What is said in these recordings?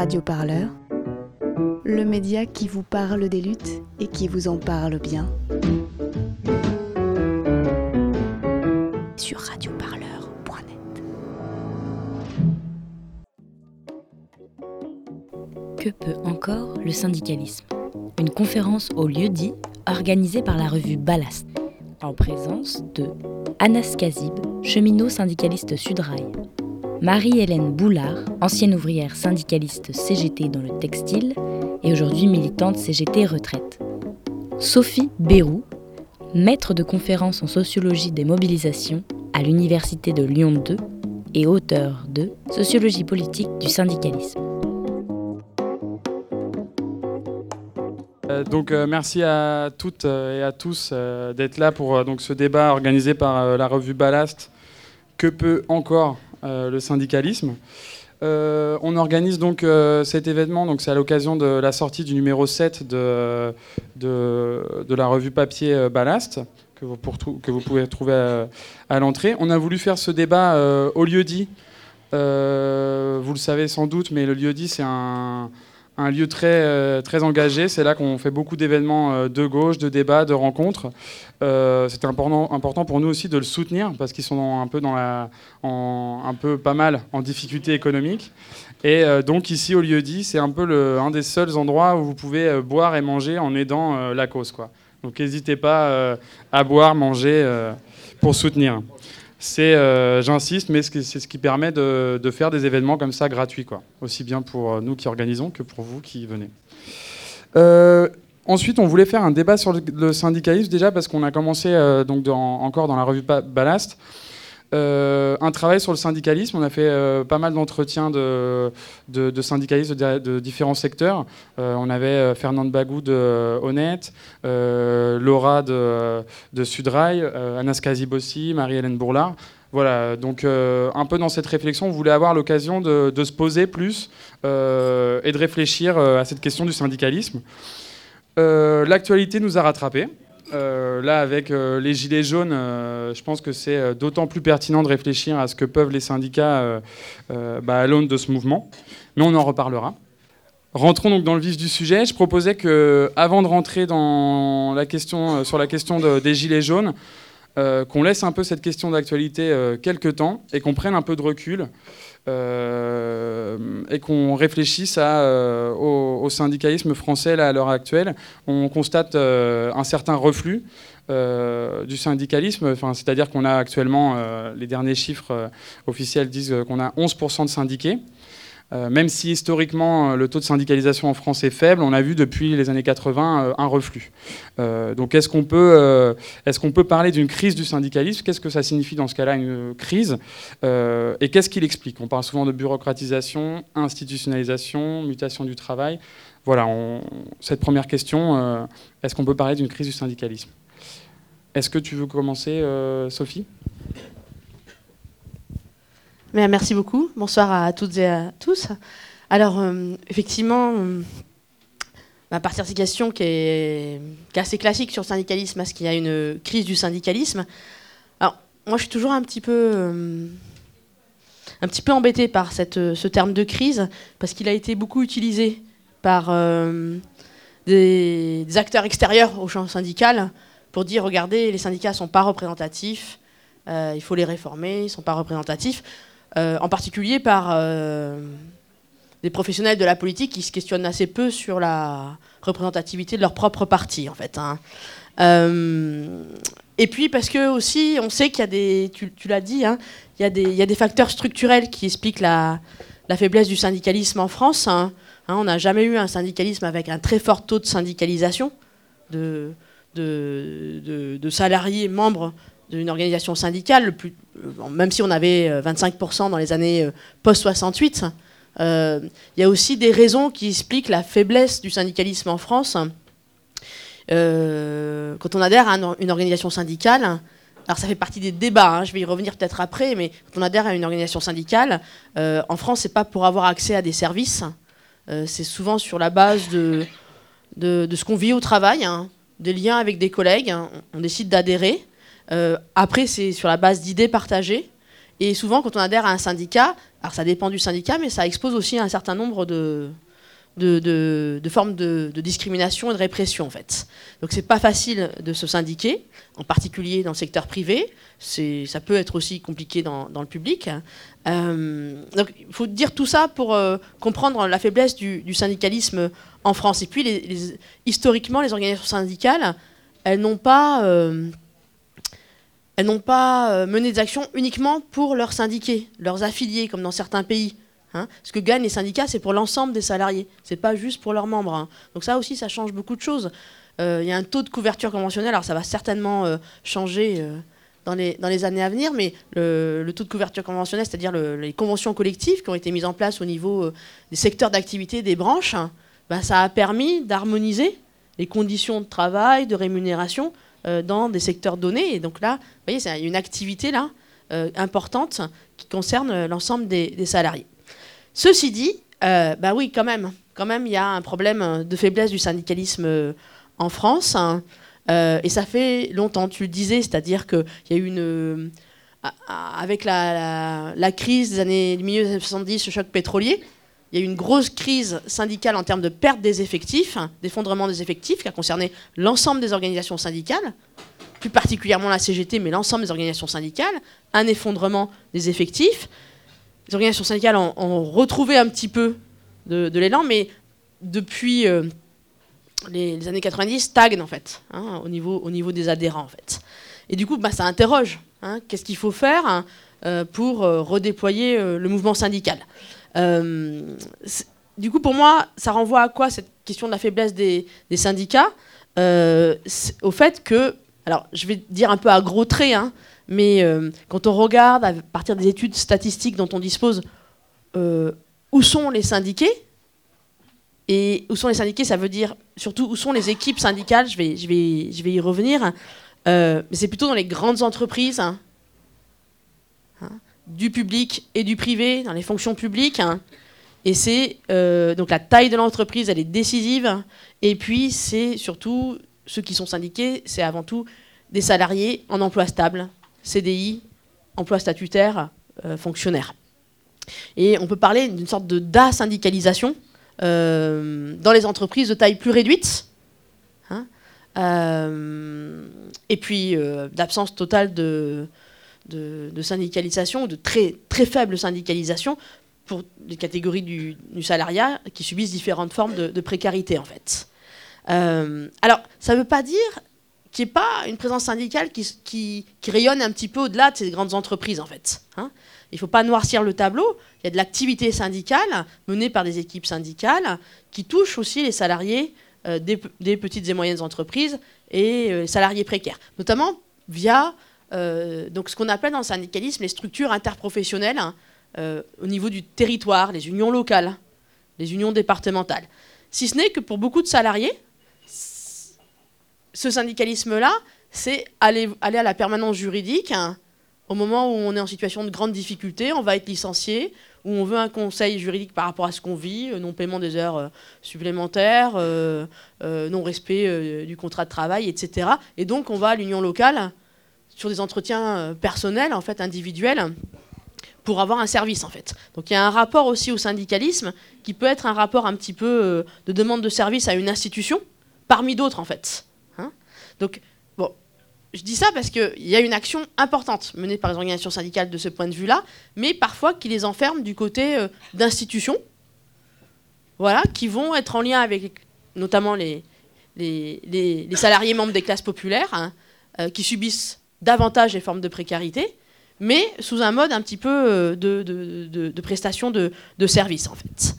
Radio Parleur, le média qui vous parle des luttes et qui vous en parle bien. Sur radioparleur.net. Que peut encore le syndicalisme? Une conférence au lieu dit organisée par la revue Ballast, en présence de Anas Kazib, cheminot syndicaliste Sudrail, Marie-Hélène Boulard, ancienne ouvrière syndicaliste CGT dans le textile et aujourd'hui militante CGT retraite. Sophie Bérou, maître de conférences en sociologie des mobilisations à l'Université de Lyon 2 et auteur de Sociologie politique du syndicalisme. Euh, euh, merci à toutes euh, et à tous d'être là pour ce débat organisé par la revue Ballast. Que peut encore le syndicalisme. Euh, on organise donc euh, cet événement, donc c'est à l'occasion de la sortie du numéro 7 de, de, la revue papier Ballast, que vous, que vous pouvez trouver à, l'entrée. On a voulu faire ce débat au lieu dit. vous le savez sans doute, mais le lieu dit, c'est un, un lieu très, euh, très engagé. C'est là qu'on fait beaucoup d'événements euh, de gauche, de débats, de rencontres. Euh, C'était important, important pour nous aussi de le soutenir parce qu'ils sont un peu, dans la, un peu pas mal en difficulté économique. Et donc ici au lieu dit, c'est un peu le, un des seuls endroits où vous pouvez boire et manger en aidant la cause. Quoi. Donc n'hésitez pas à boire, manger pour soutenir c'est, euh, j'insiste, mais c'est ce qui permet de, faire des événements comme ça gratuits, quoi. aussi bien pour euh, nous qui organisons que pour vous qui venez. Euh, ensuite, on voulait faire un débat sur le, syndicalisme déjà parce qu'on a commencé donc encore dans la revue Ballast euh, un travail sur le syndicalisme. On a fait euh, pas mal d'entretiens de, syndicalistes de, différents secteurs. Euh, on avait Fernande Bagou de Honnête, Laura de, Sudrail, Anas Kazibossi, Marie-Hélène Bourlard. Voilà, donc un peu dans cette réflexion, on voulait avoir l'occasion de, se poser plus et de réfléchir à cette question du syndicalisme. L'actualité nous a rattrapés. Euh, là, avec euh, les gilets jaunes, euh, je pense que c'est d'autant plus pertinent de réfléchir à ce que peuvent les syndicats bah, à l'aune de ce mouvement. Mais on en reparlera. Rentrons donc dans le vif du sujet. Je proposais que, avant de rentrer dans la question, sur la question des gilets jaunes, qu'on laisse un peu cette question d'actualité quelques temps et qu'on prenne un peu de recul euh, et qu'on réfléchisse euh, au, syndicalisme français là, à l'heure actuelle, on constate euh, un certain reflux du syndicalisme. C'est-à-dire qu'on a actuellement, les derniers chiffres officiels disent qu'on a 11% de syndiqués. Euh, même si historiquement euh, le taux de syndicalisation en France est faible, on a vu depuis les années 80 euh, un reflux. donc est-ce qu'on peut, est qu'on peut parler d'une crise du syndicalisme? Qu'est-ce que ça signifie dans ce cas-là une crise? Et qu'est-ce qu'il explique? On parle souvent de bureaucratisation, institutionnalisation, mutation du travail. Voilà, cette première question, est-ce qu'on peut parler d'une crise du syndicalisme? Est-ce que tu veux commencer, Sophie? Merci beaucoup. Bonsoir à toutes et à tous. Alors, euh, effectivement, euh, à partir de ces questions qui est, assez classique sur le syndicalisme, est-ce qu'il y a une crise du syndicalisme? Alors, moi, je suis toujours un petit peu, euh, un petit peu embêtée par cette, ce terme de crise, parce qu'il a été beaucoup utilisé par des, des, acteurs extérieurs au champ syndical pour dire, regardez, les syndicats ne sont pas représentatifs, il faut les réformer, ils ne sont pas représentatifs. Euh, en particulier par euh, des professionnels de la politique qui se questionnent assez peu sur la représentativité de leur propre parti, en fait. Hein. Euh, et puis parce que aussi, on sait qu'il y a des, tu, l'as dit, hein, il, y a des, facteurs structurels qui expliquent la, faiblesse du syndicalisme en France. Hein. on n'a jamais eu un syndicalisme avec un très fort taux de syndicalisation de salariés membres d'une organisation syndicale, euh, même si on avait 25% euh, dans les années euh, post-68, il y a aussi des raisons qui expliquent la faiblesse du syndicalisme en France. quand on adhère à une organisation syndicale, alors ça fait partie des débats, hein, je vais y revenir peut-être après, mais quand on adhère à une organisation syndicale, en France, c'est pas pour avoir accès à des services, c'est souvent sur la base de, de, ce qu'on vit au travail, hein, des liens avec des collègues, hein. on décide d'adhérer. Euh, après, c'est sur la base d'idées partagées. Et souvent, quand on adhère à un syndicat, Alors ça dépend du syndicat, mais ça expose aussi un certain nombre de, de, formes de, discrimination et de répression en fait. Donc c'est pas facile de se syndiquer, en particulier dans le secteur privé. Ça peut être aussi compliqué dans, le public. Euh, donc il faut dire tout ça pour euh, comprendre la faiblesse du, syndicalisme en France. Et puis historiquement, les organisations syndicales, elles n'ont pas elles n'ont pas mené des actions uniquement pour leurs syndiqués, leurs affiliés, comme dans certains pays. Hein. Ce que gagnent les syndicats, c'est pour l'ensemble des salariés, c'est pas juste pour leurs membres. Hein. Donc ça aussi, ça change beaucoup de choses. Euh, il y a un taux de couverture conventionnelle, alors ça va certainement euh, changer euh, dans, les, années à venir, mais le, taux de couverture conventionnelle, c'est-à-dire les conventions collectives qui ont été mises en place au niveau des secteurs d'activité, des branches, ben, ça a permis d'harmoniser les conditions de travail, de rémunération dans des secteurs donnés. Et donc là, vous voyez, c'est une activité là importante qui concerne l'ensemble des salariés. Ceci dit, euh, bah oui, quand même, quand même, il y a un problème de faiblesse du syndicalisme euh, en France. Hein. Euh, et ça fait longtemps, tu le disais, c'est-à-dire qu'il y a eu une. avec la, crise des années milieu des années 70, le choc pétrolier, il y a eu une grosse crise syndicale en termes de perte des effectifs, d'effondrement des effectifs, qui a concerné l'ensemble des organisations syndicales, plus particulièrement la CGT, mais l'ensemble des organisations syndicales, un effondrement des effectifs les organisations syndicales ont, retrouvé un petit peu de, l'élan, mais depuis euh, les, années 90, stagnent en fait, hein, au, niveau, au niveau des adhérents en fait. Et du coup, bah, ça interroge. Hein, qu'est-ce qu'il faut faire hein, euh, pour euh, redéployer le mouvement syndical Du coup, pour moi, ça renvoie à quoi cette question de la faiblesse des, syndicats Au fait que, alors je vais dire un peu à gros traits, mais euh, quand on regarde à partir des études statistiques dont on dispose, euh, où sont les syndiqués? Et où sont les syndiqués, ça veut dire surtout où sont les équipes syndicales, je vais, je vais, je vais y revenir. Euh, mais c'est plutôt dans les grandes entreprises, hein, hein, du public et du privé, dans les fonctions publiques. Hein. et c'est donc la taille de l'entreprise, elle est décisive. Et puis c'est surtout ceux qui sont syndiqués, c'est avant tout des salariés en emploi stable, CDI, emploi statutaire, euh, fonctionnaire. Et on peut parler d'une sorte de d'asyndicalisation euh, dans les entreprises de taille plus réduite, hein, euh, et puis d'absence totale de, de, syndicalisation, ou de très, très faible syndicalisation pour les catégories du, salariat qui subissent différentes formes de, de précarité en fait. alors, ça ne veut pas dire qui n'est pas une présence syndicale qui, rayonne un petit peu au-delà de ces grandes entreprises, en fait. Hein. Il ne faut pas noircir le tableau. Il y a de l'activité syndicale menée par des équipes syndicales qui touchent aussi les salariés euh, des, petites et moyennes entreprises et les euh, salariés précaires, notamment via euh, donc ce qu'on appelle dans le syndicalisme les structures interprofessionnelles hein, au niveau du territoire, les unions locales, les unions départementales. Si ce n'est que pour beaucoup de salariés, ce syndicalisme-là, c'est aller, à la permanence juridique hein, au moment où on est en situation de grande difficulté, on va être licencié, où on veut un conseil juridique par rapport à ce qu'on vit, euh, non-paiement des heures euh, supplémentaires, euh, non-respect du contrat de travail, etc. Et donc on va à l'union locale sur des entretiens personnels, en fait, individuels, pour avoir un service, en fait. Donc il y a un rapport aussi au syndicalisme qui peut être un rapport un petit peu de demande de service à une institution, parmi d'autres, en fait. Donc, bon, je dis ça parce qu'il y a une action importante menée par les organisations syndicales de ce point de vue-là, mais parfois qui les enferme du côté euh, d'institutions, voilà, qui vont être en lien avec notamment les, les, salariés membres des classes populaires, hein, euh, qui subissent davantage les formes de précarité, mais sous un mode un petit peu euh, de, de, de, prestation de, services, en fait.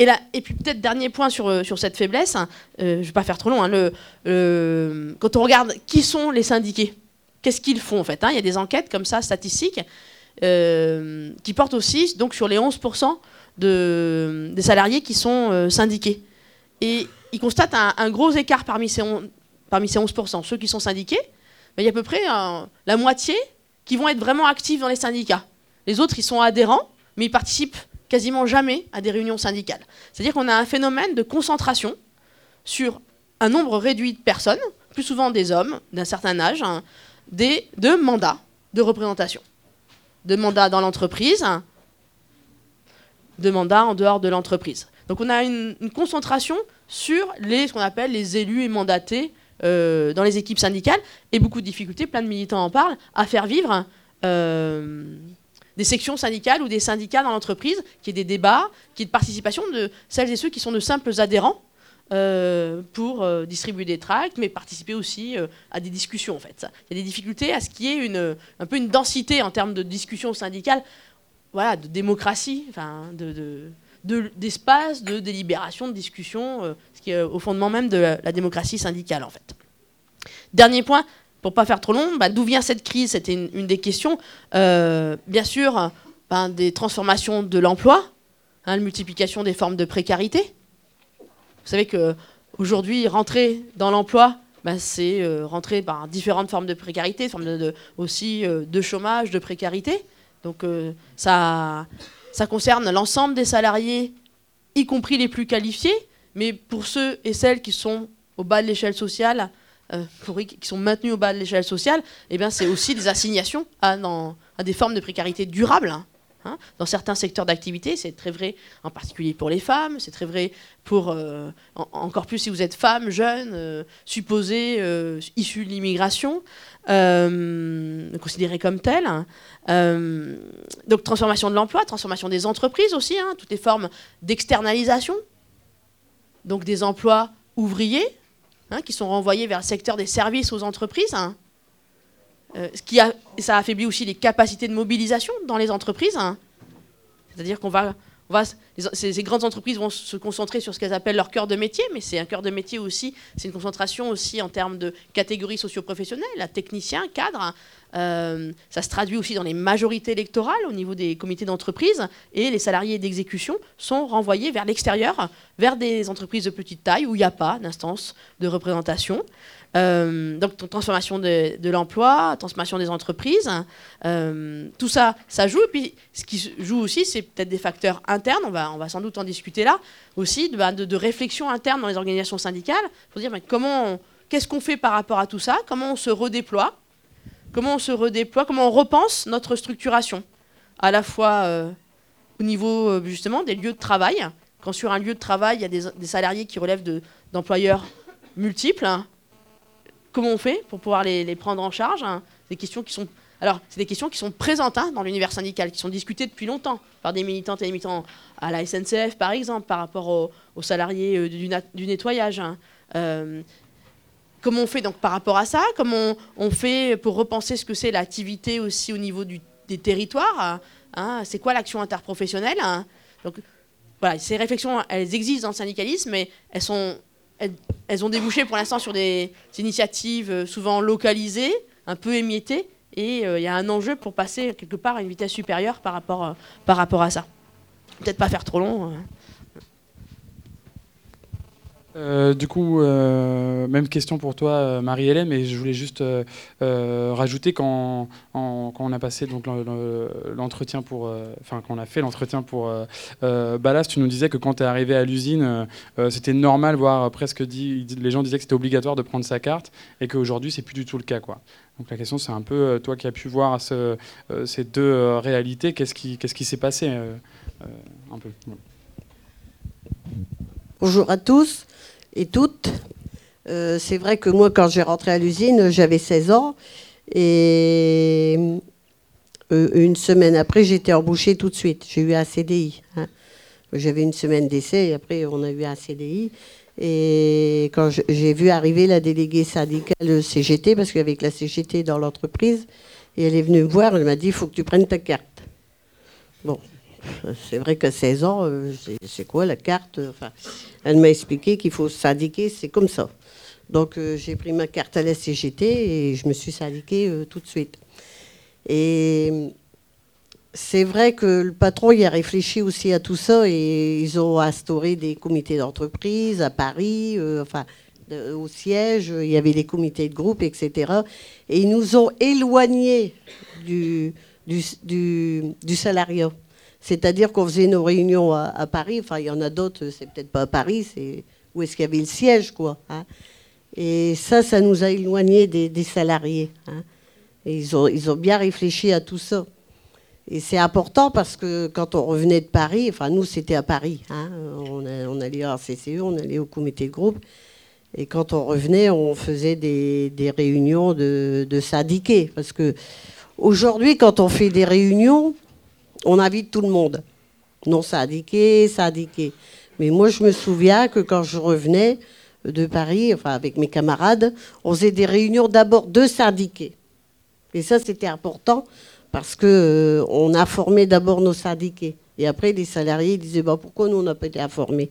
Et, là, et puis peut-être dernier point sur, euh, sur cette faiblesse, hein, euh, je ne vais pas faire trop long, hein, quand on regarde qui sont les syndiqués, qu'est-ce qu'ils font en fait hein, Il y a des enquêtes comme ça, statistiques, euh, qui portent aussi donc, sur les 11% de, des salariés qui sont syndiqués. Et ils constatent un, gros écart parmi ces, parmi ces 11%. Ceux qui sont syndiqués, il y a à peu près la moitié qui vont être vraiment actifs dans les syndicats. Les autres, ils sont adhérents, mais ils participent quasiment jamais à des réunions syndicales. C'est-à-dire qu'on a un phénomène de concentration sur un nombre réduit de personnes, plus souvent des hommes d'un certain âge, hein, de mandats de représentation. de mandats dans l'entreprise, de mandats en dehors de l'entreprise. Donc on a une, concentration sur les, ce qu'on appelle les élus et mandatés euh, dans les équipes syndicales, et beaucoup de difficultés, plein de militants en parlent, à faire vivre euh, des sections syndicales ou des syndicats dans l'entreprise, qui est des débats, qui est de participation de celles et ceux qui sont de simples adhérents euh, pour distribuer des tracts, mais participer aussi à des discussions en fait. Il y a des difficultés à ce qu'il y ait une, un peu une densité en termes de discussions syndicales, voilà, de démocratie, enfin de d'espace de, délibération, de discussion, euh, ce qui est au fondement même de la, démocratie syndicale en fait. Dernier point, pour pas faire trop long, bah, d'où vient cette crise? C'était une, des questions. Euh, bien sûr, ben, des transformations de l'emploi, hein, la multiplication des formes de précarité. Vous savez que aujourd'hui, rentrer dans l'emploi, ben, c'est euh, rentrer par différentes formes de précarité, formes aussi de chômage, de précarité. Donc ça, ça concerne l'ensemble des salariés, y compris les plus qualifiés, mais pour ceux et celles qui sont au bas de l'échelle sociale, euh, qui sont maintenus au bas de l'échelle sociale, eh bien, c'est aussi des assignations à, des formes de précarité durable. Hein. Hein. dans certains secteurs d'activité, c'est très vrai en particulier pour les femmes, c'est très vrai pour, euh, encore plus si vous êtes femme, jeune, euh, supposée, euh, issue de l'immigration, considérée comme telle. donc transformation de l'emploi, transformation des entreprises aussi, hein, toutes les formes d'externalisation, donc des emplois ouvriers hein, qui sont renvoyés vers le secteur des services aux entreprises. Euh, ce qui a, ça affaiblit aussi les capacités de mobilisation dans les entreprises. Hein. C'est-à-dire qu'on va, ces, grandes entreprises vont se concentrer sur ce qu'elles appellent leur cœur de métier, mais c'est un cœur de métier aussi, c'est une concentration aussi en termes de catégories socioprofessionnelles, technicien, cadre. Hein. Euh, ça se traduit aussi dans les majorités électorales au niveau des comités d'entreprise, et les salariés d'exécution sont renvoyés vers l'extérieur, vers des entreprises de petite taille où il n'y a pas d'instance de représentation. Euh, donc transformation de, l'emploi, transformation des entreprises, euh, tout ça, ça joue. Et puis ce qui joue aussi, c'est peut-être des facteurs internes, on va, on va sans doute en discuter là, aussi de, bah, de, réflexion interne dans les organisations syndicales, pour dire comment, qu'est-ce qu'on fait par rapport à tout ça, comment on se redéploie, comment on se redéploie, comment on repense notre structuration, à la fois euh, au niveau justement des lieux de travail, quand sur un lieu de travail, il y a des, salariés qui relèvent d'employeurs multiples, hein, comment on fait pour pouvoir les, prendre en charge hein Des questions qui sont alors, c'est des questions qui sont présentes hein, dans l'univers syndical, qui sont discutées depuis longtemps par des militantes et des militants à la SNCF, par exemple, par rapport aux, salariés euh, du, nettoyage. Hein. Euh, comment on fait donc par rapport à ça? Comment on, fait pour repenser ce que c'est l'activité aussi au niveau des territoires C'est quoi l'action interprofessionnelle Donc, voilà, ces réflexions, elles existent dans le syndicalisme, mais elles sont elles, ont débouché pour l'instant sur des, initiatives euh, souvent localisées, un peu émiettées, et euh, il y a un enjeu pour passer quelque part à une vitesse supérieure par rapport, euh, par rapport à ça. Peut-être pas faire trop long. Hein. Euh, du coup, euh, même question pour toi, euh, Marie-Hélène, mais je voulais juste rajouter quand, on a passé l'entretien pour, enfin quand on a fait l'entretien pour Ballast, tu nous disais que quand tu es arrivé à l'usine, c'était normal, voire presque dit, les gens disaient que c'était obligatoire de prendre sa carte, et qu'aujourd'hui c'est plus du tout le cas, quoi. Donc la question c'est un peu toi qui as pu voir ces deux réalités, qu'est-ce qui, qu'est-ce qui s'est passé un peu. Bonjour à tous et toutes. Euh, c'est vrai que moi, quand j'ai rentré à l'usine, j'avais 16 ans. Et euh, une semaine après, j'étais embauchée tout de suite. J'ai eu un CDI. Hein. J'avais une semaine d'essai et après, on a eu un CDI. Et quand j'ai vu arriver la déléguée syndicale CGT, parce qu'avec la CGT dans l'entreprise, et elle est venue me voir, elle m'a dit il faut que tu prennes ta carte. Bon, c'est vrai que 16 ans, euh, c'est quoi la carte enfin, Elle m'a expliqué qu'il faut syndiquer, c'est comme ça. Donc euh, j'ai pris ma carte à la CGT et je me suis syndiquée euh, tout de suite. Et c'est vrai que le patron y a réfléchi aussi à tout ça et ils ont instauré des comités d'entreprise à Paris, enfin au siège, il y avait des comités de groupe, etc. Et ils nous ont éloignés du, du, du salariat. C'est-à-dire qu'on faisait nos réunions à, Paris. Enfin, il y en a d'autres, c'est peut-être pas à Paris, c'est où est-ce qu'il y avait le siège, quoi. Hein. Et ça, ça nous a éloignés des, salariés. Hein. Et ils ont, ils ont bien réfléchi à tout ça. Et c'est important parce que quand on revenait de Paris, enfin nous c'était à Paris, hein, on, allait à CCE, on allait au comité de groupe, et quand on revenait, on faisait des, réunions de, de, syndiqués. Parce que aujourd'hui, quand on fait des réunions, on invite tout le monde. Non syndiqués, syndiqués. Mais moi, je me souviens que quand je revenais de Paris, enfin avec mes camarades, on faisait des réunions d'abord de syndiqués. Et ça, c'était important parce qu'on euh, formé d'abord nos syndiqués. Et après, les salariés disaient bah, pourquoi nous, on n'a pas été informés?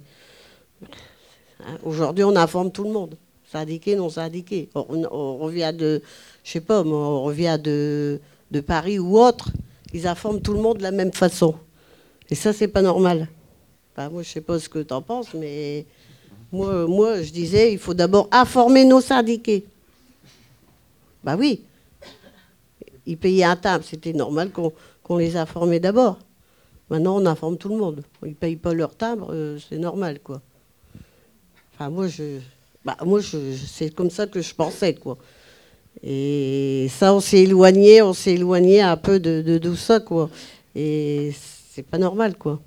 Hein, Aujourd'hui, on informe tout le monde. Syndiqués, non syndiqués. On, revient de, je sais pas, on revient de Paris ou autre. Ils informent tout le monde de la même façon. Et ça, c'est pas normal. moi, je sais pas ce que tu en penses, mais moi, moi, je disais, il faut d'abord informer nos syndiqués. Bah oui ils payaient un timbre. C'était normal qu'on les informait d'abord. Maintenant, on informe tout le monde. Ils ne payent pas leur timbre, euh, c'est normal, quoi. Enfin, moi, je, bah, moi je, c'est comme ça que je pensais, quoi. Et ça, on s'est éloigné, on s'est éloigné un peu de, de tout ça, quoi. Et c'est pas normal, quoi.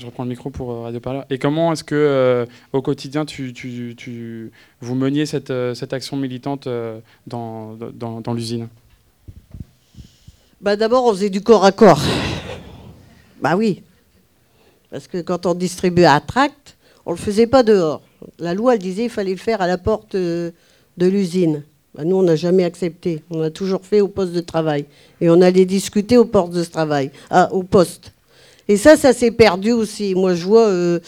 je reprends le micro pour euh, Radio Parleur. Et comment est-ce que, euh, au quotidien, tu, tu, vous meniez cette, euh, cette action militante dans, dans, dans l'usine? Bah D'abord, on faisait du corps à corps. Bah oui. Parce que quand on distribuait un tract, on ne le faisait pas dehors. La loi, elle disait qu'il fallait le faire à la porte de l'usine. Bah, nous, on n'a jamais accepté. On a toujours fait au poste de travail. Et on allait discuter au poste de travail, ah, au poste. Et ça, ça s'est perdu aussi. Moi, je vois, euh,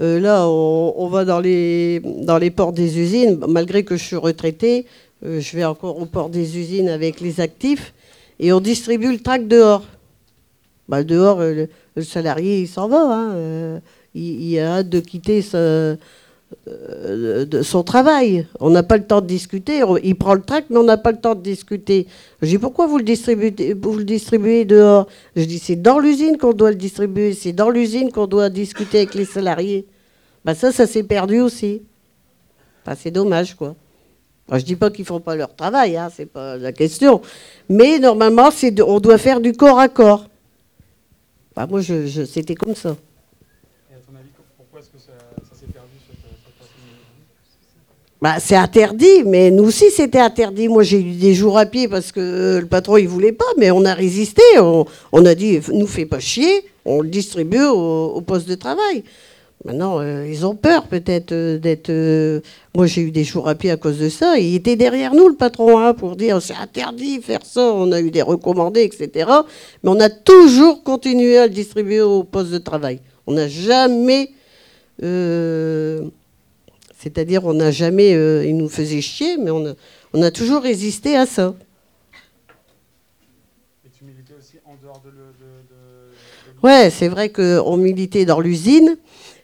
euh, là, on, va dans les, dans les des usines, malgré que je suis retraité, euh, je vais encore au port des usines avec les actifs, et on distribue le tract dehors. Bah, dehors, le, salarié, il s'en va. Hein, il, il, a hâte de quitter euh, de son travail. On n'a pas le temps de discuter. Il prend le tract, mais on n'a pas le temps de discuter. Je dis pourquoi vous le distribuez, vous le distribuez dehors? Je dis c'est dans l'usine qu'on doit le distribuer. C'est dans l'usine qu'on doit discuter avec les salariés. Ben ça, ça s'est perdu aussi. c'est dommage, quoi. Je je dis pas qu'ils font pas leur travail, hein, c'est pas la question. Mais normalement, c'est on doit faire du corps à corps. Moi, je, c'était comme ça. Bah, c'est interdit, mais nous aussi c'était interdit. Moi j'ai eu des jours à pied parce que le patron il voulait pas, mais on a résisté. On, a dit nous fais pas chier, on le distribue au, poste de travail. Maintenant euh, ils ont peur peut-être euh, d'être. Euh, moi j'ai eu des jours à pied à cause de ça. il était derrière nous le patron hein, pour dire c'est interdit faire ça. On a eu des recommandés etc. Mais on a toujours continué à le distribuer au poste de travail. On n'a jamais c'est-à-dire, on n'a jamais. Il nous faisait chier, mais on a, on a toujours résisté à ça. Et tu militais aussi en dehors de. Le, Ouais, c'est vrai qu'on militait dans l'usine,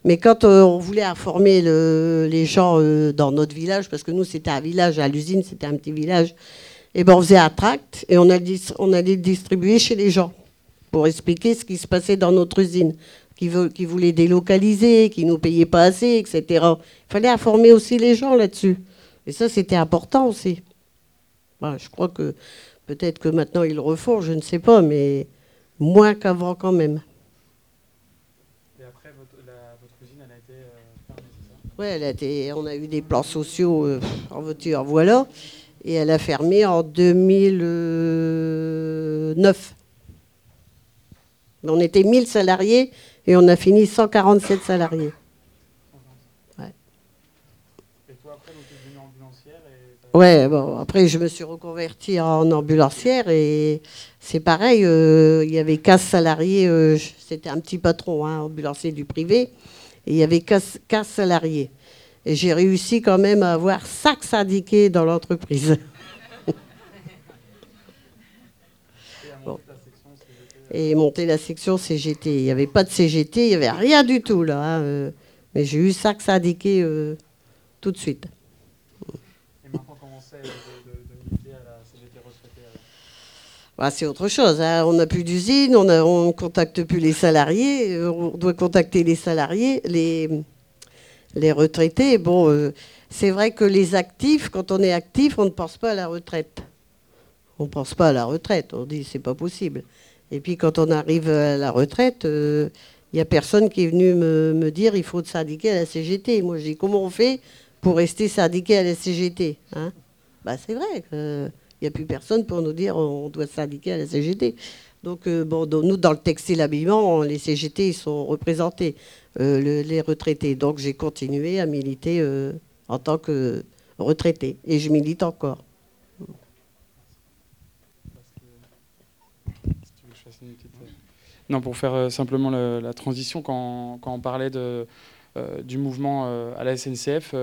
mais quand euh, on voulait informer les gens euh, dans notre village, parce que nous, c'était un village, à l'usine, c'était un petit village, et ben on faisait un tract et on allait, le distribuer chez les gens pour expliquer ce qui se passait dans notre usine qui, veut, qui voulaient délocaliser, qui ne nous payaient pas assez, etc. Il fallait informer aussi les gens là-dessus. Et ça, c'était important aussi. je crois que peut-être que maintenant ils le refont, je ne sais pas, mais moins qu'avant quand même. Et après, votre, usine, elle a été euh, elle a été, on a eu des plans sociaux euh, en voiture, voilà. Et elle a fermé en 2009. On était 1000 salariés et on a fini 147 salariés. Ouais. Et toi, après, tu es devenue ambulancière Ouais, bon, après, je me suis reconvertie en ambulancière et c'est pareil, euh, il y avait 15 salariés, euh, c'était un petit patron, hein, ambulancier du privé, et il y avait 15, salariés. Et j'ai réussi quand même à avoir 5 syndiqués dans l'entreprise. et monter la section CGT. Il n'y avait pas de CGT, il n'y avait rien du tout là. Hein, euh. mais j'ai eu ça indiqué euh, tout de suite. Et maintenant, comment c'est de, militer à la CGT retraitée bah, C'est autre chose. Hein. On n'a plus d'usine, on ne contacte plus les salariés, euh, on doit contacter les salariés, les, retraités. Bon, c'est vrai que les actifs, quand on est actif, on ne pense pas à la retraite. On ne pense pas à la retraite. On dit c'est pas possible. Et puis quand on arrive à la retraite, il euh, n'y a personne qui est venu me, dire il faut te syndiquer à la CGT. Moi je dis comment on fait pour rester syndiqué à la CGT hein? Bah, C'est vrai qu'il n'y a plus personne pour nous dire on doit syndiquer à la CGT. Donc, euh, bon, nous, dans le textile habillement, les CGT ils sont représentés, euh, les retraités. Donc, j'ai continué à militer en tant que retraité. Et je milite encore. Non, pour faire euh, simplement la transition, quand, on parlait euh, du mouvement euh, à la SNCF,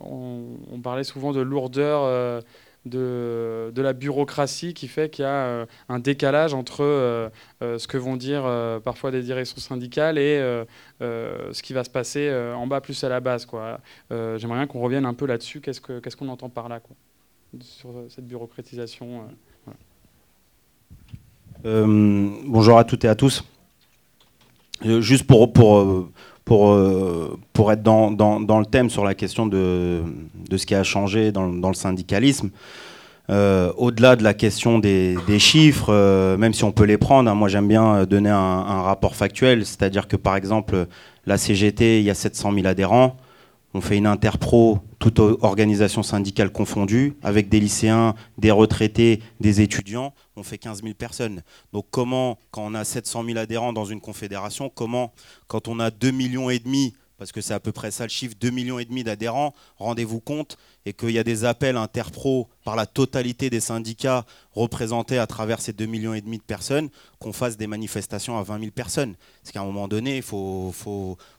on, parlait souvent de lourdeur de, de, la bureaucratie qui fait qu'il y a un décalage entre ce que vont dire parfois des directions syndicales et ce qui va se passer en bas plus à la base. J'aimerais bien qu'on revienne un peu là-dessus. Qu'est-ce qu'on entend par là quoi, sur cette bureaucratisation euh, bonjour à toutes et à tous. Euh, juste pour, euh, pour, être dans, le thème sur la question de, ce qui a changé dans, le syndicalisme, au-delà de la question des, chiffres, même si on peut les prendre, hein, moi j'aime bien donner un, un rapport factuel, c'est-à-dire que par exemple, la CGT, il y a 700 000 adhérents, on fait une interpro, toute organisation syndicale confondue, avec des lycéens, des retraités, des étudiants, on fait 15 000 personnes. Donc comment, quand on a 700 000 adhérents dans une confédération, comment, quand on a 2 millions et demi parce que c'est à peu près ça le chiffre, 2,5 millions et demi d'adhérents, rendez-vous compte, et qu'il y a des appels interpro par la totalité des syndicats représentés à travers ces 2,5 millions et demi de personnes, qu'on fasse des manifestations à 20 000 personnes. Parce qu'à un moment donné, il faut,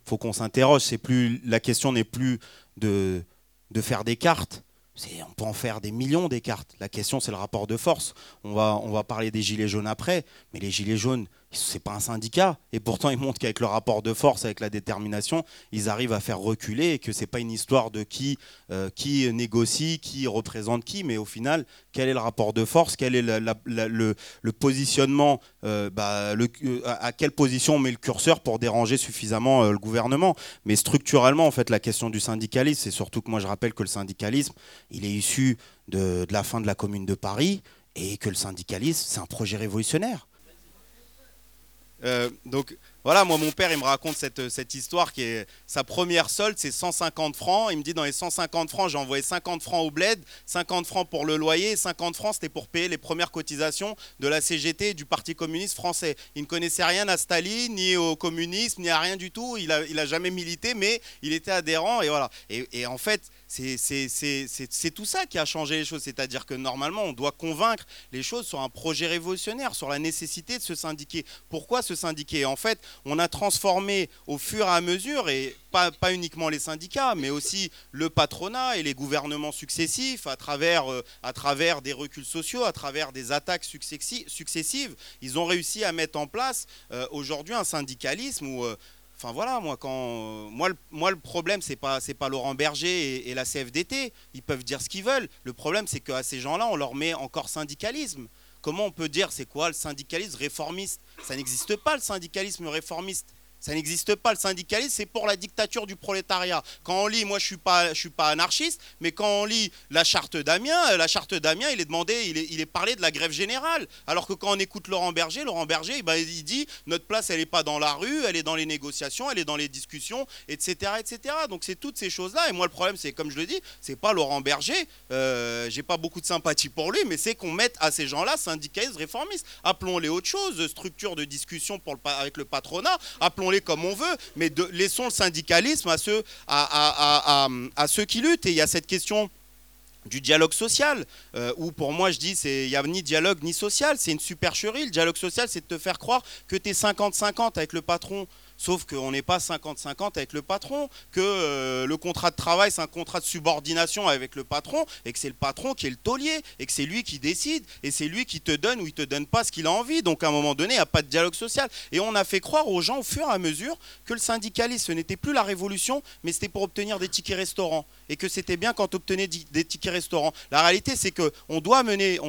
qu'on s'interroge. plus La question n'est plus de, faire des cartes, on peut en faire des millions des cartes. La question, c'est le rapport de force. On va parler des gilets jaunes après, mais les gilets jaunes, c'est pas un syndicat. Et pourtant, ils montrent qu'avec le rapport de force, avec la détermination, ils arrivent à faire reculer et que c'est pas une histoire de qui, euh, qui négocie, qui représente qui, mais au final, quel est le rapport de force, quel est le, positionnement, euh, bah, euh, à quelle position on met le curseur pour déranger suffisamment le gouvernement? Mais structurellement, en fait, la question du syndicalisme, c'est surtout que moi je rappelle que le syndicalisme, il est issu de la fin de la Commune de Paris et que le syndicalisme, c'est un projet révolutionnaire. Euh, donc voilà, moi mon père il me raconte cette, cette histoire qui est sa première solde, c'est 150 francs. Il me dit dans les 150 francs, j'ai envoyé 50 francs au bled, 50 francs pour le loyer, 50 francs c'était pour payer les premières cotisations de la CGT du Parti communiste français. Il ne connaissait rien à Staline, ni au communisme, ni à rien du tout. Il a, il a jamais milité, mais il était adhérent et voilà. Et, et en fait, c'est tout ça qui a changé les choses. C'est-à-dire que normalement, on doit convaincre les choses sur un projet révolutionnaire, sur la nécessité de se syndiquer. Pourquoi se syndiquer? En fait, on a transformé au fur et à mesure, et pas, uniquement les syndicats, mais aussi le patronat et les gouvernements successifs, à travers, euh, des reculs sociaux, à travers des attaques successives, ils ont réussi à mettre en place euh, aujourd'hui un syndicalisme où... Euh, Enfin voilà, moi quand moi, le, moi le problème c'est pas c'est pas Laurent Berger et, la CFDT, ils peuvent dire ce qu'ils veulent. Le problème c'est qu'à ces gens-là on leur met encore syndicalisme. Comment on peut dire c'est quoi le syndicalisme réformiste? Ça n'existe pas le syndicalisme réformiste. Ça n'existe pas. Le syndicalisme, c'est pour la dictature du prolétariat. Quand on lit, moi je suis suis pas anarchiste, mais quand on lit la charte d'Amiens, euh, la charte d'Amiens, il est demandé, il est, il est, parlé de la grève générale. Alors que quand on écoute Laurent Berger, Laurent Berger, bah, il dit notre place, elle n'est pas dans la rue, elle est dans les négociations, elle est dans les discussions, etc., etc. Donc c'est toutes ces choses-là. Et moi le problème, c'est comme je le dis, c'est pas Laurent Berger. Euh, J'ai pas beaucoup de sympathie pour lui, mais c'est qu'on mette à ces gens-là syndicalistes réformistes. Appelons-les autre chose, structure de discussion pour le, avec le patronat. Appelons les comme on veut, mais laissons le syndicalisme à ceux, à, ceux qui luttent. Et il y a cette question du dialogue social, euh, où pour moi je dis il n'y a ni dialogue ni social, c'est une supercherie. Le dialogue social, c'est de te faire croire que tu es 50-50 avec le patron Sauf qu'on n'est pas 50-50 avec le patron, que euh, le contrat de travail, c'est un contrat de subordination avec le patron, et que c'est le patron qui est le taulier, et que c'est lui qui décide, et c'est lui qui te donne ou il te donne pas ce qu'il a envie. Donc à un moment donné, il n'y a pas de dialogue social. Et on a fait croire aux gens au fur et à mesure que le syndicalisme, ce n'était plus la révolution, mais c'était pour obtenir des tickets restaurants. Et que c'était bien quand on obtenait des tickets restaurants. La réalité, c'est qu'on doit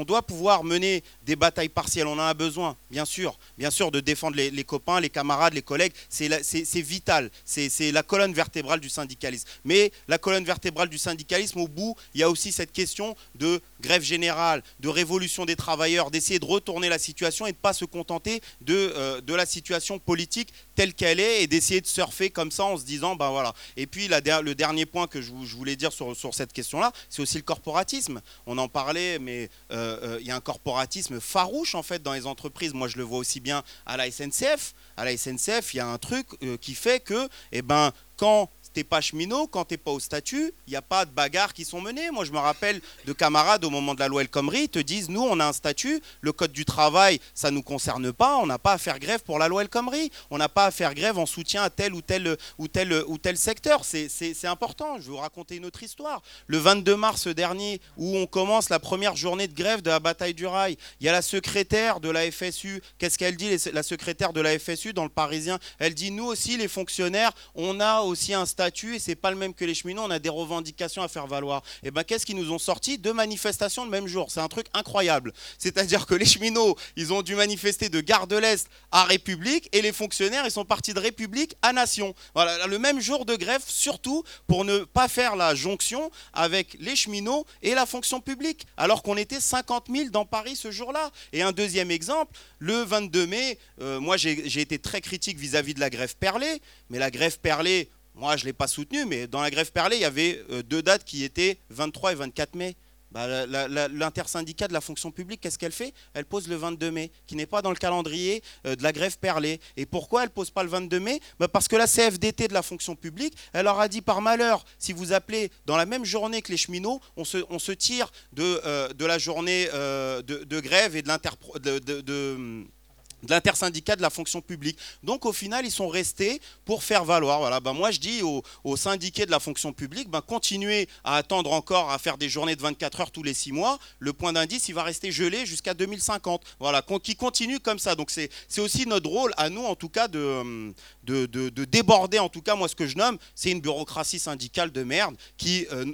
doit pouvoir mener des batailles partielles. On en a besoin, bien sûr, bien sûr, de défendre les, les copains, les camarades, les collègues c'est vital, c'est la colonne vertébrale du syndicalisme. Mais la colonne vertébrale du syndicalisme, au bout, il y a aussi cette question de grève générale, de révolution des travailleurs, d'essayer de retourner la situation et de ne pas se contenter de, euh, de la situation politique telle qu'elle est et d'essayer de surfer comme ça en se disant, ben voilà. Et puis le dernier point que je, voulais dire sur, sur cette question-là, c'est aussi le corporatisme. On en parlait, mais euh, euh, il y a un corporatisme farouche en fait dans les entreprises. Moi, je le vois aussi bien à la SNCF. À la SNCF, il y a un truc qui fait que, eh ben, quand t'es pas cheminot, quand t'es pas au statut, il n'y a pas de bagarres qui sont menées. Moi, je me rappelle de camarades au moment de la loi El Khomri, ils te disent, nous, on a un statut, le code du travail, ça nous concerne pas, on n'a pas à faire grève pour la loi El Khomri, on n'a pas à faire grève en soutien à tel ou tel ou tel ou tel secteur. C'est important. Je vais vous raconter une autre histoire. Le 22 mars dernier, où on commence la première journée de grève de la bataille du rail, il y a la secrétaire de la FSU. Qu'est-ce qu'elle dit, la secrétaire de la FSU dans le Parisien? Elle dit, nous aussi, les fonctionnaires, on a aussi un statut statut et c'est pas le même que les cheminots, on a des revendications à faire valoir. Et ben qu'est-ce qu'ils nous ont sorti Deux manifestations le même jour? C'est un truc incroyable. C'est-à-dire que les cheminots, ils ont dû manifester de Gare de l'Est à République et les fonctionnaires, ils sont partis de République à Nation. Voilà, le même jour de grève, surtout pour ne pas faire la jonction avec les cheminots et la fonction publique, alors qu'on était 50 000 dans Paris ce jour-là. Et un deuxième exemple, le 22 mai, euh, moi j'ai été très critique vis-à-vis -vis de la grève perlée, mais la grève perlée, moi, je ne l'ai pas soutenu, mais dans la grève perlée, il y avait euh, deux dates qui étaient 23 et 24 mai. Bah, L'intersyndicat de la fonction publique, qu'est-ce qu'elle fait? Elle pose le 22 mai, qui n'est pas dans le calendrier euh, de la grève perlée. Et pourquoi elle ne pose pas le 22 mai? Bah, Parce que la CFDT de la fonction publique, elle leur a dit par malheur, si vous appelez dans la même journée que les cheminots, on se, tire de, euh, de la journée de, grève et de l'inter de l'intersyndicat de la fonction publique. Donc au final, ils sont restés pour faire valoir. Voilà, ben, moi je dis aux, syndiqués de la fonction publique, ben, continuez à attendre encore à faire des journées de 24 heures tous les 6 mois. Le point d'indice, il va rester gelé jusqu'à 2050. Voilà, qui continue comme ça. Donc c'est aussi notre rôle, à nous en tout cas, de, de, de, déborder, en tout cas, moi ce que je nomme, c'est une bureaucratie syndicale de merde qui, euh,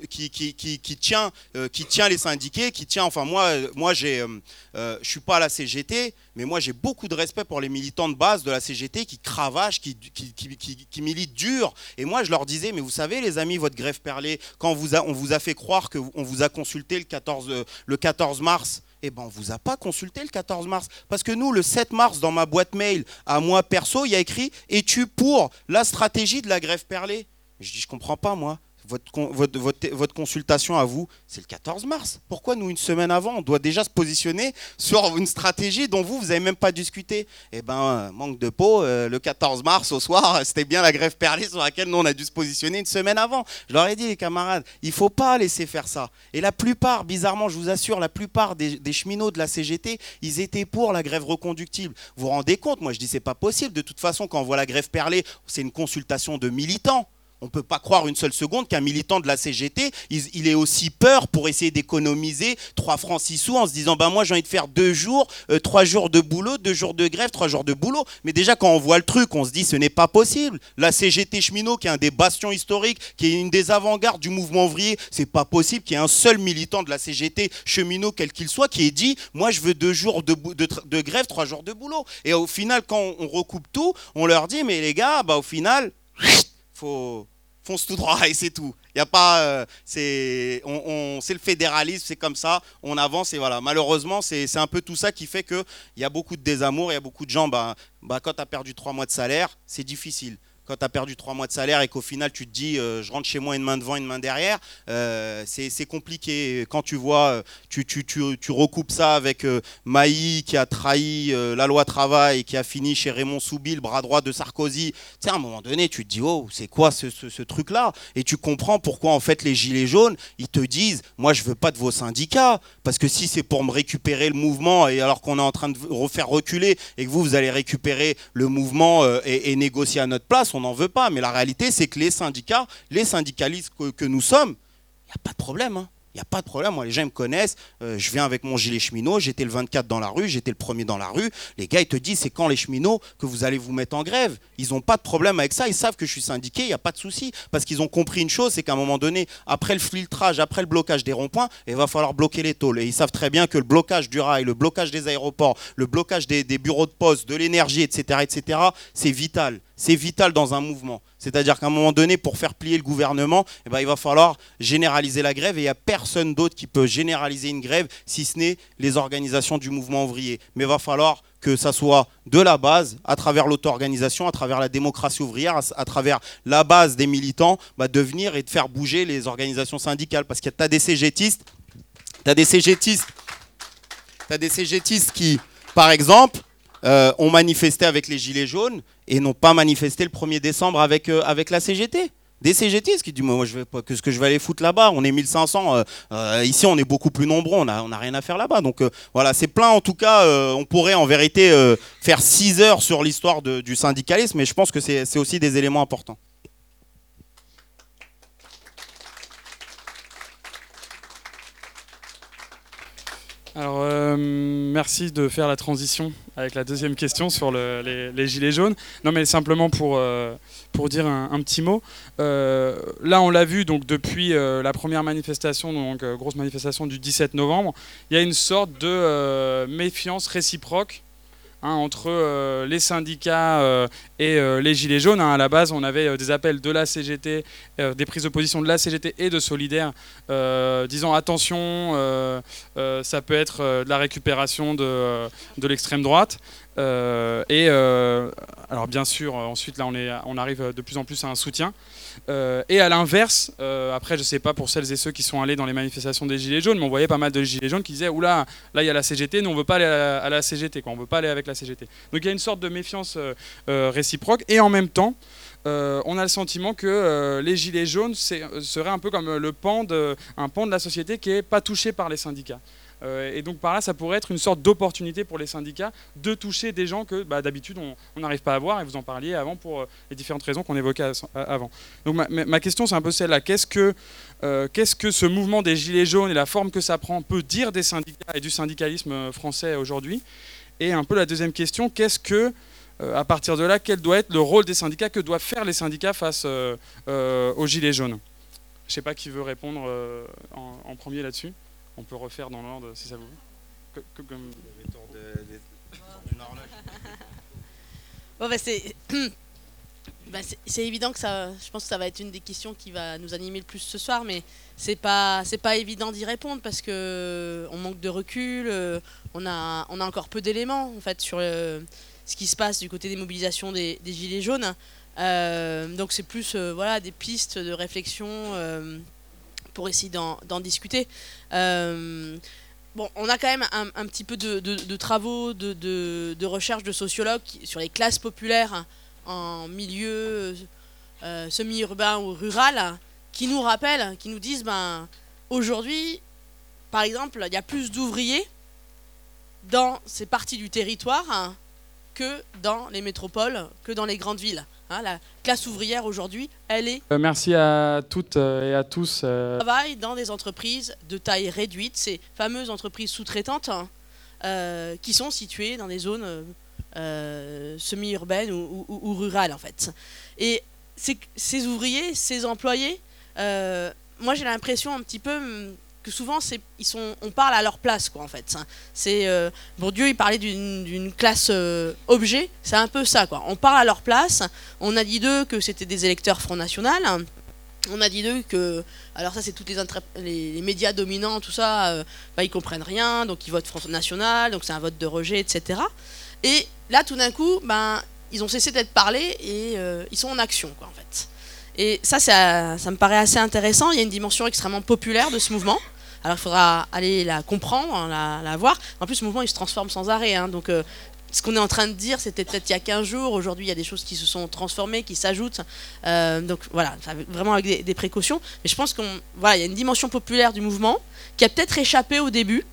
euh, tient les syndiqués, qui tient, enfin moi, moi euh, je suis pas à la CGT, mais moi j'ai beaucoup de respect pour les militants de base de la CGT qui cravachent, qui, militent dur. Et moi, je leur disais, mais vous savez, les amis, votre grève perlée, quand on vous a, fait croire qu'on vous a consulté le 14, euh, le 14 mars, eh ben, on vous a pas consulté le 14 mars. Parce que nous, le 7 mars, dans ma boîte mail, à moi perso, il y a écrit Es-tu pour la stratégie de la grève perlée? Je dis Je comprends pas, moi. Votre, consultation à vous, c'est le 14 mars. Pourquoi nous, une semaine avant, on doit déjà se positionner sur une stratégie dont vous, vous n'avez même pas discuté? Eh ben, manque de peau, euh, le 14 mars au soir, c'était bien la grève perlée sur laquelle nous, on a dû se positionner une semaine avant. Je leur ai dit, les camarades, il ne faut pas laisser faire ça. Et la plupart, bizarrement, je vous assure, la plupart des, des, cheminots de la CGT, ils étaient pour la grève reconductible. Vous vous rendez compte? Moi, je dis, c'est pas possible. De toute façon, quand on voit la grève perlée, c'est une consultation de militants. On ne peut pas croire une seule seconde qu'un militant de la CGT, il, ait aussi peur pour essayer d'économiser 3 francs 6 sous en se disant ben moi j'ai envie de faire deux jours, euh, trois jours de boulot, deux jours de grève, trois jours de boulot. Mais déjà quand on voit le truc, on se dit ce n'est pas possible. La CGT cheminot, qui est un des bastions historiques, qui est une des avant-gardes du mouvement ouvrier, c'est pas possible qu'il y ait un seul militant de la CGT cheminot, quel qu'il soit, qui ait dit moi je veux deux jours de, grève, trois jours de boulot. Et au final, quand on, recoupe tout, on leur dit mais les gars, bah au final, faut fonce tout droit et c'est tout. Il y a pas, euh, c'est, on, le fédéralisme, c'est comme ça, on avance et voilà. Malheureusement, c'est, un peu tout ça qui fait que il y a beaucoup de désamour, il y a beaucoup de gens, bah, bah quand tu as perdu trois mois de salaire, c'est difficile quand tu as perdu trois mois de salaire et qu'au final tu te dis euh, je rentre chez moi une main devant, une main derrière, euh, c'est compliqué. Quand tu vois, euh, tu, recoupes ça avec Maï qui a trahi la loi travail, qui a fini chez Raymond Soubil, bras droit de Sarkozy, tu sais, à un moment donné, tu te dis oh, c'est quoi ce, truc-là? Et tu comprends pourquoi en fait les Gilets jaunes, ils te disent moi je veux pas de vos syndicats, parce que si c'est pour me récupérer le mouvement et alors qu'on est en train de refaire reculer et que vous, vous allez récupérer le mouvement et, et négocier à notre place, on n'en veut pas. Mais la réalité, c'est que les syndicats, les syndicalistes que, nous sommes, il n'y a pas de problème. Hein. Il n'y a pas de problème, moi les gens me connaissent, euh, je viens avec mon gilet cheminot, j'étais le 24 dans la rue, j'étais le premier dans la rue. Les gars, ils te disent, c'est quand les cheminots que vous allez vous mettre en grève? Ils n'ont pas de problème avec ça, ils savent que je suis syndiqué, il n'y a pas de souci. Parce qu'ils ont compris une chose, c'est qu'à un moment donné, après le filtrage, après le blocage des ronds-points, il va falloir bloquer les tôles. Et ils savent très bien que le blocage du rail, le blocage des aéroports, le blocage des, des bureaux de poste, de l'énergie, etc., etc., c'est vital c'est vital dans un mouvement. C'est-à-dire qu'à un moment donné, pour faire plier le gouvernement, eh ben, il va falloir généraliser la grève et il n'y a personne d'autre qui peut généraliser une grève si ce n'est les organisations du mouvement ouvrier. Mais il va falloir que ça soit de la base, à travers l'auto-organisation, à travers la démocratie ouvrière, à, travers la base des militants, bah, de venir et de faire bouger les organisations syndicales. Parce des CGTistes, tu as des CGTistes, des CGTistes qui, par exemple, euh, ont manifesté avec les Gilets jaunes et n'ont pas manifesté le 1er décembre avec, euh, avec la CGT des CGT, ce qui dit moi je vais pas que ce que je vais aller foutre là-bas, on est 1500 euh, ici on est beaucoup plus nombreux, on a on a rien à faire là-bas. Donc voilà, c'est plein en tout cas on pourrait en vérité faire 6 heures sur l'histoire du syndicalisme mais je pense que c'est aussi des éléments importants. Alors, euh, merci de faire la transition avec la deuxième question sur les, gilets jaunes. Non, mais simplement pour, euh, pour dire un, petit mot. Euh, là, on l'a vu donc depuis la première manifestation, donc grosse manifestation du 17 novembre, il y a une sorte de méfiance réciproque Hein, entre euh, les syndicats euh, et euh, les Gilets jaunes. Hein. À la base, on avait des appels de la CGT, des prises de position de la CGT et de Solidaire, disant attention, ça peut être de la récupération de, de l'extrême droite. et alors bien sûr, ensuite là on, arrive de plus en plus à un soutien. Euh, et à l'inverse, euh, après, je sais pas pour celles et ceux qui sont allés dans les manifestations des Gilets jaunes, mais on voyait pas mal de Gilets jaunes qui disaient Oula, là, il y a la CGT, nous, on veut pas aller à la, CGT, quoi. on veut pas aller avec la CGT. Donc il y a une sorte de méfiance euh, réciproque, et en même temps, on a le sentiment que les gilets jaunes seraient un peu comme le pan de, un pan de la société qui n'est pas touché par les syndicats. Euh, et donc par là, ça pourrait être une sorte d'opportunité pour les syndicats de toucher des gens que bah, d'habitude on n'arrive pas à voir, et vous en parliez avant pour euh, les différentes raisons qu'on évoquait avant. Donc ma, question c'est un peu celle-là. Euh, qu'est-ce que ce mouvement des Gilets jaunes et la forme que ça prend peut dire des syndicats et du syndicalisme français aujourd'hui? Et un peu la deuxième question, qu'est-ce que à partir de là, quel doit être le rôle des syndicats Que doivent faire les syndicats face aux Gilets jaunes? Je ne sais pas qui veut répondre en premier là-dessus. On peut refaire dans l'ordre si ça vous veut. Comme... bon, bah, bah, c'est évident que ça, je pense que ça va être une des questions qui va nous animer le plus ce soir, mais c'est pas c'est pas évident d'y répondre parce que on manque de recul, euh, on a on a encore peu d'éléments en fait sur euh, ce qui se passe du côté des mobilisations des, gilets jaunes. Euh, donc c'est plus voilà des pistes de réflexion pour essayer d'en discuter. Euh, bon, on a quand même un, petit peu de, travaux, de, recherche de sociologues sur les classes populaires en milieu euh, semi-urbain ou rural qui nous rappellent, qui nous disent ben, aujourd'hui, par exemple, il y a plus d'ouvriers dans ces parties du territoire que dans les métropoles, que dans les grandes villes. Hein, la classe ouvrière aujourd'hui, elle est. Euh, merci à toutes euh, et à tous. Euh... Travaille dans des entreprises de taille réduite, ces fameuses entreprises sous-traitantes hein, euh, qui sont situées dans des zones semi-urbaines ou, rurales en fait. Et ces ouvriers, ces employés, moi j'ai l'impression un petit peu hum, que souvent ils sont on parle à leur place quoi en fait. C'est euh, Bourdieu il parlait d'une classe euh, objet. C'est un peu ça quoi. On parle à leur place. On a dit d'eux que c'était des électeurs Front National. On a dit d'eux que alors ça c'est toutes les, les, médias dominants tout ça euh, bah, ils comprennent rien donc ils votent Front National donc c'est un vote de rejet etc et là tout d'un coup ben ils ont cessé d'être parlés et euh, ils sont en action quoi en fait. Et ça, ça, ça me paraît assez intéressant. Il y a une dimension extrêmement populaire de ce mouvement. Alors il faudra aller la comprendre, hein, la, voir. En plus, ce mouvement, il se transforme sans arrêt. Hein. donc euh, ce qu'on est en train de dire, c'était peut-être il y a 15 jours. Aujourd'hui, il y a des choses qui se sont transformées, qui s'ajoutent. Euh, donc voilà, vraiment avec des, précautions. Mais je pense qu'il voilà, y a une dimension populaire du mouvement qui a peut-être échappé au début.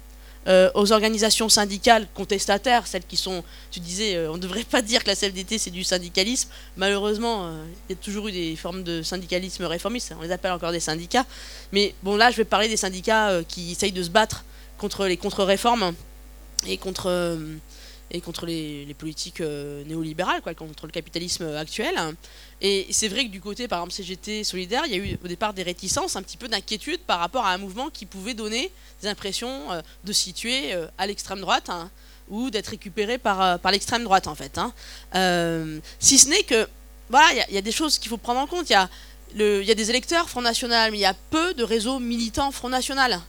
Euh, aux organisations syndicales contestataires, celles qui sont, tu disais, on ne devrait pas dire que la CFDT c'est du syndicalisme. Malheureusement, il y a toujours eu des formes de syndicalisme réformiste, on les appelle encore des syndicats. Mais bon, là, je vais parler des syndicats euh, qui essayent de se battre contre les contre-réformes et contre, euh, et contre les, politiques euh, néolibérales, quoi, contre le capitalisme actuel. Et c'est vrai que du côté, par exemple, CGT Solidaire, il y a eu au départ des réticences, un petit peu d'inquiétude par rapport à un mouvement qui pouvait donner des impressions de situer à l'extrême droite. Hein, ou d'être récupéré par, l'extrême droite en fait. Hein. si ce n'est que voilà, il y, a des choses qu'il faut prendre en compte. Il y a des électeurs Front National, mais il y a peu de réseaux militants Front National.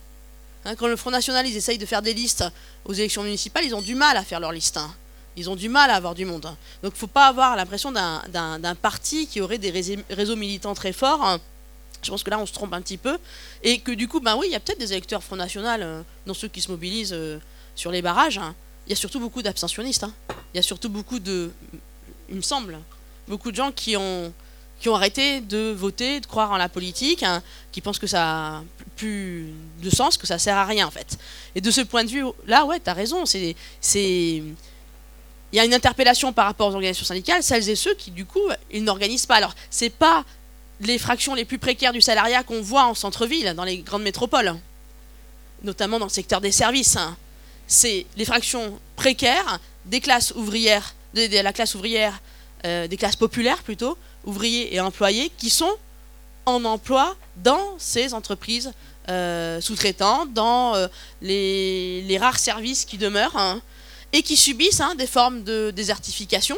Hein, quand le Front National, ils essayent de faire des listes aux élections municipales, ils ont du mal à faire leurs listes. Hein. Ils ont du mal à avoir du monde. Hein. Donc il ne faut pas avoir l'impression d'un parti qui aurait des réseaux militants très forts. Je pense que là, on se trompe un petit peu. Et que du coup, ben oui, il y a peut-être des électeurs Front National, euh, ceux qui se mobilisent euh, sur les barrages. Il y a surtout beaucoup d'abstentionnistes. Il y a surtout beaucoup de, il me semble, beaucoup de gens qui ont, qui ont arrêté de voter, de croire en la politique, hein, qui pensent que ça a plus de sens, que ça sert à rien en fait. Et de ce point de vue, là, ouais, tu as raison. C'est, il y a une interpellation par rapport aux organisations syndicales, celles et ceux qui, du coup, ils n'organisent pas. Alors, c'est pas les fractions les plus précaires du salariat qu'on voit en centre-ville, dans les grandes métropoles, notamment dans le secteur des services. Hein. C'est les fractions précaires des classes ouvrières, de, la classe ouvrière, euh, des classes populaires plutôt, ouvriers et employés, qui sont en emploi dans ces entreprises euh, sous-traitantes, dans euh, les, rares services qui demeurent, hein, et qui subissent hein, des formes de désertification.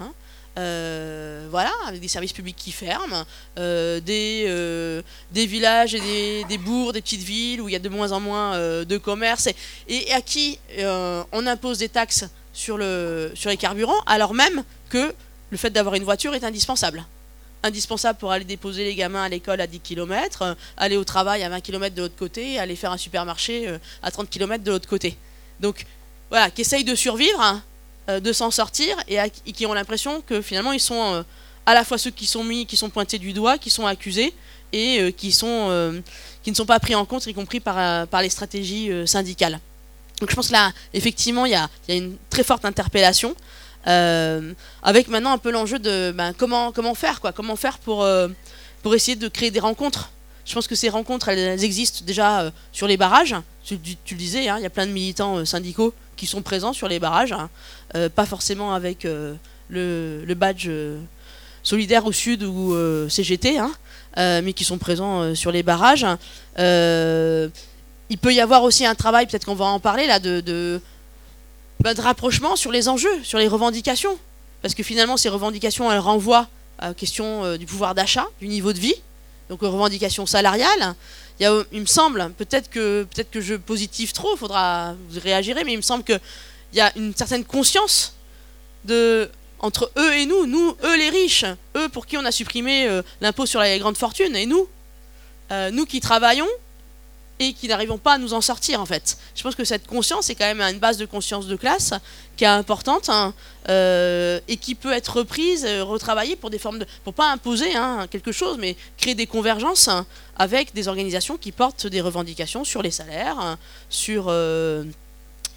Hein, euh, voilà, avec des services publics qui ferment, des, des villages et des, bourgs, des petites villes où il y a de moins en moins de commerce, et, à qui on impose des taxes sur les carburants, alors même que le fait d'avoir une voiture est indispensable indispensable pour aller déposer les gamins à l'école à 10 km, euh, aller au travail à 20 km de l'autre côté, aller faire un supermarché euh, à 30 km de l'autre côté. Donc voilà, qui essayent de survivre, hein, euh, de s'en sortir, et, qui ont l'impression que finalement ils sont à la fois ceux qui sont mis, qui sont pointés du doigt, qui sont accusés, et qui, ne sont pas pris en compte, y compris par, les stratégies syndicales. Donc je pense que là, effectivement, il y a, une très forte interpellation. Euh, avec maintenant un peu l'enjeu de ben, comment, faire, quoi, comment faire pour, euh, pour essayer de créer des rencontres. Je pense que ces rencontres, elles, existent déjà euh, sur les barrages. Tu, le disais, hein, il y a plein de militants syndicaux qui sont présents sur les barrages, hein. pas forcément avec le, le, badge solidaire au sud ou CGT, hein, mais qui sont présents sur les barrages. il peut y avoir aussi un travail, peut-être qu'on va en parler là, de bah, de rapprochement sur les enjeux, sur les revendications. Parce que finalement, ces revendications, elles renvoient à la question euh, du pouvoir d'achat, du niveau de vie, donc aux revendications salariales. Il, me semble, peut-être que, peut que je positive trop, faudra, vous réagirez, mais il me semble qu'il y a une certaine conscience de, entre eux et nous, nous, eux les riches, eux pour qui on a supprimé euh, l'impôt sur les grandes fortunes, et nous, euh, nous qui travaillons, et qui n'arrivons pas à nous en sortir en fait. Je pense que cette conscience est quand même une base de conscience de classe qui est importante hein, euh, et qui peut être reprise, euh, retravaillée pour des formes de, pour pas imposer hein, quelque chose, mais créer des convergences hein, avec des organisations qui portent des revendications sur les salaires, sur euh,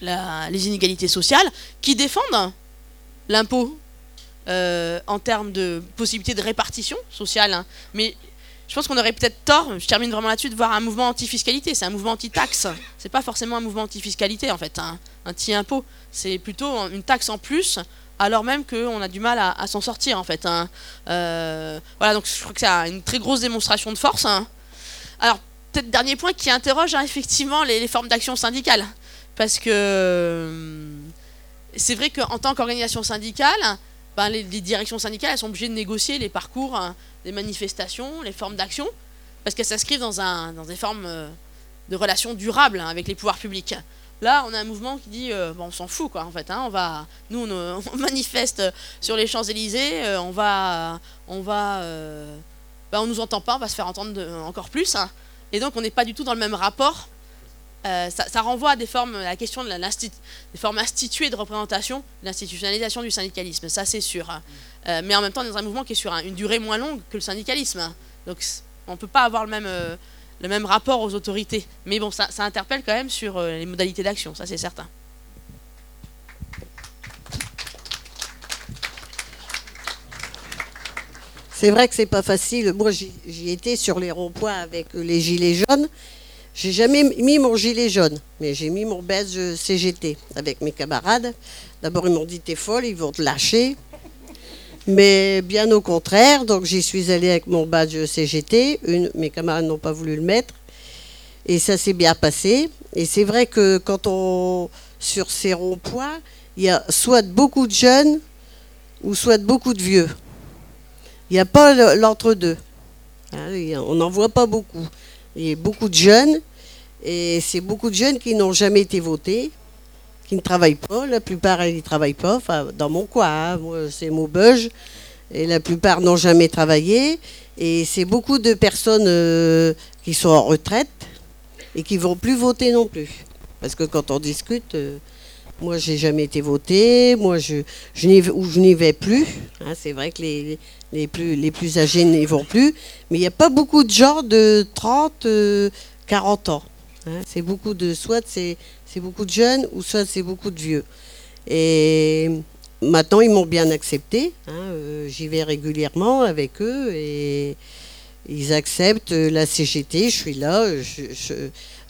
les inégalités sociales, qui défendent l'impôt en termes de possibilité de répartition sociale, mais je pense qu'on aurait peut-être tort, je termine vraiment là-dessus, de voir un mouvement anti-fiscalité. C'est un mouvement anti-taxe. C'est pas forcément un mouvement anti-fiscalité, en fait, un anti-impôt. C'est plutôt une taxe en plus, alors même qu'on a du mal à, s'en sortir, en fait. Hein. Euh, voilà, donc je crois que c'est une très grosse démonstration de force. Hein. Alors, peut-être dernier point qui interroge hein, effectivement les, formes d'action syndicale. Parce que euh, c'est vrai qu'en tant qu'organisation syndicale, ben, les, directions syndicales elles sont obligées de négocier les parcours des manifestations, les formes d'action, parce qu'elles s'inscrivent dans, dans des formes euh, de relations durables hein, avec les pouvoirs publics. Là, on a un mouvement qui dit, euh, bon, on s'en fout, quoi, en fait. Hein, on va, nous, on, manifeste sur les Champs-Élysées, euh, on va, on va, bah, on nous entend pas, on va se faire entendre encore plus. Hein. et donc, on n'est pas du tout dans le même rapport. Ça, renvoie à la question des formes instituées de représentation, l'institutionnalisation du syndicalisme, ça c'est sûr. Euh, mais en même temps, on dans un mouvement qui est sur une durée moins longue que le syndicalisme. Donc on ne peut pas avoir le même, euh, le même rapport aux autorités. Mais bon, ça, interpelle quand même sur euh, les modalités d'action, ça c'est certain. C'est vrai que c'est pas facile. Moi, j'y étais sur les ronds-points avec les gilets jaunes. J'ai jamais mis mon gilet jaune, mais j'ai mis mon badge CGT avec mes camarades. D'abord, ils m'ont dit T'es folle, ils vont te lâcher. Mais bien au contraire, donc j'y suis allée avec mon badge CGT. Une, mes camarades n'ont pas voulu le mettre. Et ça s'est bien passé. Et c'est vrai que quand on. Sur ces ronds-points, il y a soit beaucoup de jeunes ou soit beaucoup de vieux. Il n'y a pas l'entre-deux. Hein, on n'en voit pas beaucoup. Il y a beaucoup de jeunes, et c'est beaucoup de jeunes qui n'ont jamais été votés, qui ne travaillent pas. La plupart, ils ne travaillent pas. Enfin, dans mon coin, hein. moi, c'est Maubeuge, et la plupart n'ont jamais travaillé. Et c'est beaucoup de personnes euh, qui sont en retraite et qui vont plus voter non plus. Parce que quand on discute, euh, moi j'ai jamais été voté, moi je, je n'y vais plus. Hein, c'est vrai que les, les, plus, les plus âgés n'y vont plus, mais il n'y a pas beaucoup de gens de 30, 40 euh, ans. Hein. c'est beaucoup de, soit c'est beaucoup de jeunes ou soit c'est beaucoup de vieux. Et maintenant ils m'ont bien accepté, hein, euh, j'y vais régulièrement avec eux et ils acceptent la CGT, je suis là,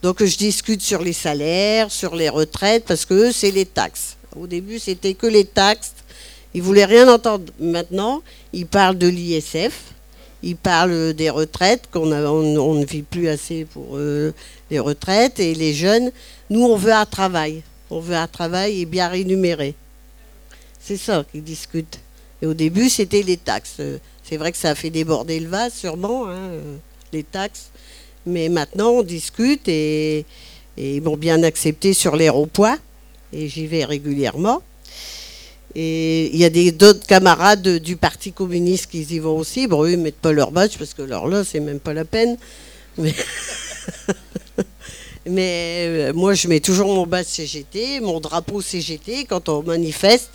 donc je discute sur les salaires, sur les retraites, parce que eux, c'est les taxes. Au début, c'était que les taxes. Ils voulaient rien entendre. Maintenant, ils parlent de l'ISF, ils parlent des retraites, qu'on on, ne vit plus assez pour euh, les retraites. Et les jeunes, nous, on veut un travail. On veut un travail et bien rémunéré. C'est ça qu'ils discutent. Et au début, c'était les taxes. C'est vrai que ça a fait déborder le vase, sûrement, hein, euh, les taxes. Mais maintenant, on discute et, ils m'ont bien accepté sur ronds-points. Et j'y vais régulièrement. Et il y a d'autres camarades du Parti communiste qui y vont aussi. Bon, eux, ils ne mettent pas leur badge parce que leur là, c'est même pas la peine. Mais, euh, moi, je mets toujours mon badge CGT, mon drapeau CGT. Quand on manifeste,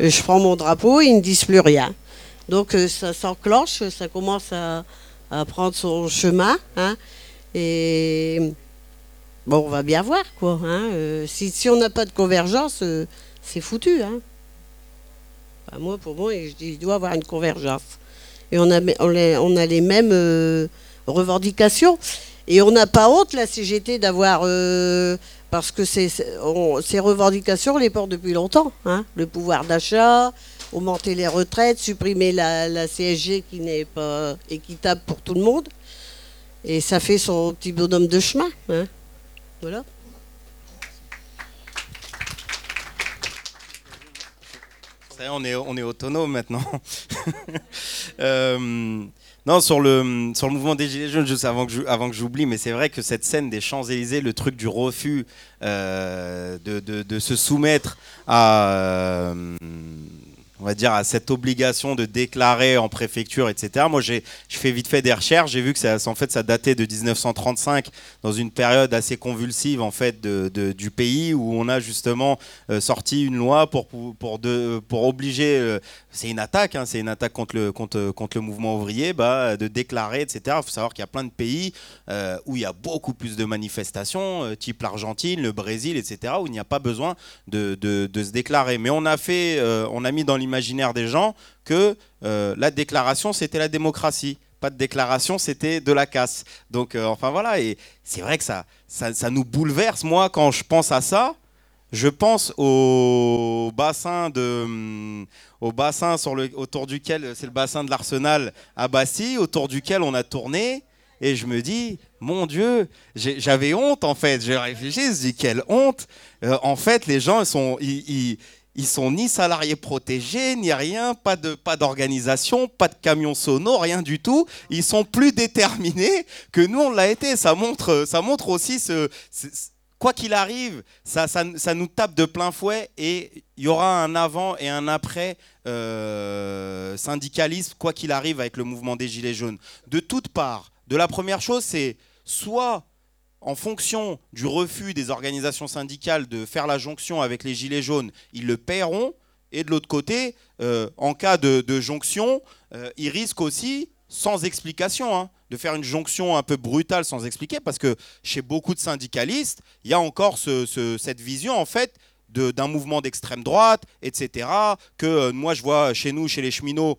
euh, je prends mon drapeau, ils ne disent plus rien. Donc euh, ça s'enclenche, ça commence à, à, prendre son chemin. Hein. Et bon, on va bien voir, quoi. Hein. Euh, si, on n'a pas de convergence, euh, c'est foutu. Hein. moi, pour moi, il doit y avoir une convergence. Et on a, les mêmes euh, revendications. Et on n'a pas honte, la CGT, d'avoir. parce que ces revendications, on les porte depuis longtemps. Hein. Le pouvoir d'achat, augmenter les retraites, supprimer la CSG qui n'est pas équitable pour tout le monde. Et ça fait son petit bonhomme de chemin. Hein. Voilà. On est, on est autonome maintenant. Euh, non, sur le, sur le mouvement des Gilets jaunes, juste avant que, j'oublie, mais c'est vrai que cette scène des Champs-Élysées, le truc du refus euh, de, de, de, se soumettre à. Euh, on va dire, à cette obligation de déclarer en préfecture, etc. Moi, j'ai fait vite fait des recherches. J'ai vu que ça, en fait, ça datait de 1935, dans une période assez convulsive en fait du pays où on a justement euh, sorti une loi pour pour obliger. Euh, c'est une attaque, hein, c'est une attaque contre le contre, contre le mouvement ouvrier, bah, de déclarer, etc. Il faut savoir qu'il y a plein de pays euh, où il y a beaucoup plus de manifestations, type l'Argentine, le Brésil, etc. Où il n'y a pas besoin de, se déclarer. Mais on a fait, on a mis dans imaginaire des gens que euh, la déclaration, c'était la démocratie. Pas de déclaration, c'était de la casse. Donc, euh, enfin voilà, et c'est vrai que ça, ça, nous bouleverse. Moi, quand je pense à ça, je pense au bassin de, hum, au bassin sur le, autour duquel c'est le bassin de l'Arsenal à Passy, autour duquel on a tourné. Et je me dis, mon Dieu, j'avais honte en fait. J'ai réfléchi, je dis, quelle honte. Euh, en fait, les gens, ils sont, sont ni salariés protégés, ni rien, pas de pas d'organisation, pas de camions sono, rien du tout. Ils sont plus déterminés que nous on l'a été. Ça montre, ça montre aussi ce, quoi qu'il arrive, ça, ça, nous tape de plein fouet et il y aura un avant et un après euh, syndicalisme, quoi qu'il arrive avec le mouvement des Gilets jaunes. De toutes parts. De la première chose, c'est soit en fonction du refus des organisations syndicales de faire la jonction avec les Gilets jaunes, ils le paieront. Et de l'autre côté, euh, en cas de, jonction, euh, ils risquent aussi, sans explication, hein, de faire une jonction un peu brutale sans expliquer, parce que chez beaucoup de syndicalistes, il y a encore cette vision, en fait, d'un mouvement d'extrême droite, etc. Que euh, moi, je vois chez nous, chez les cheminots,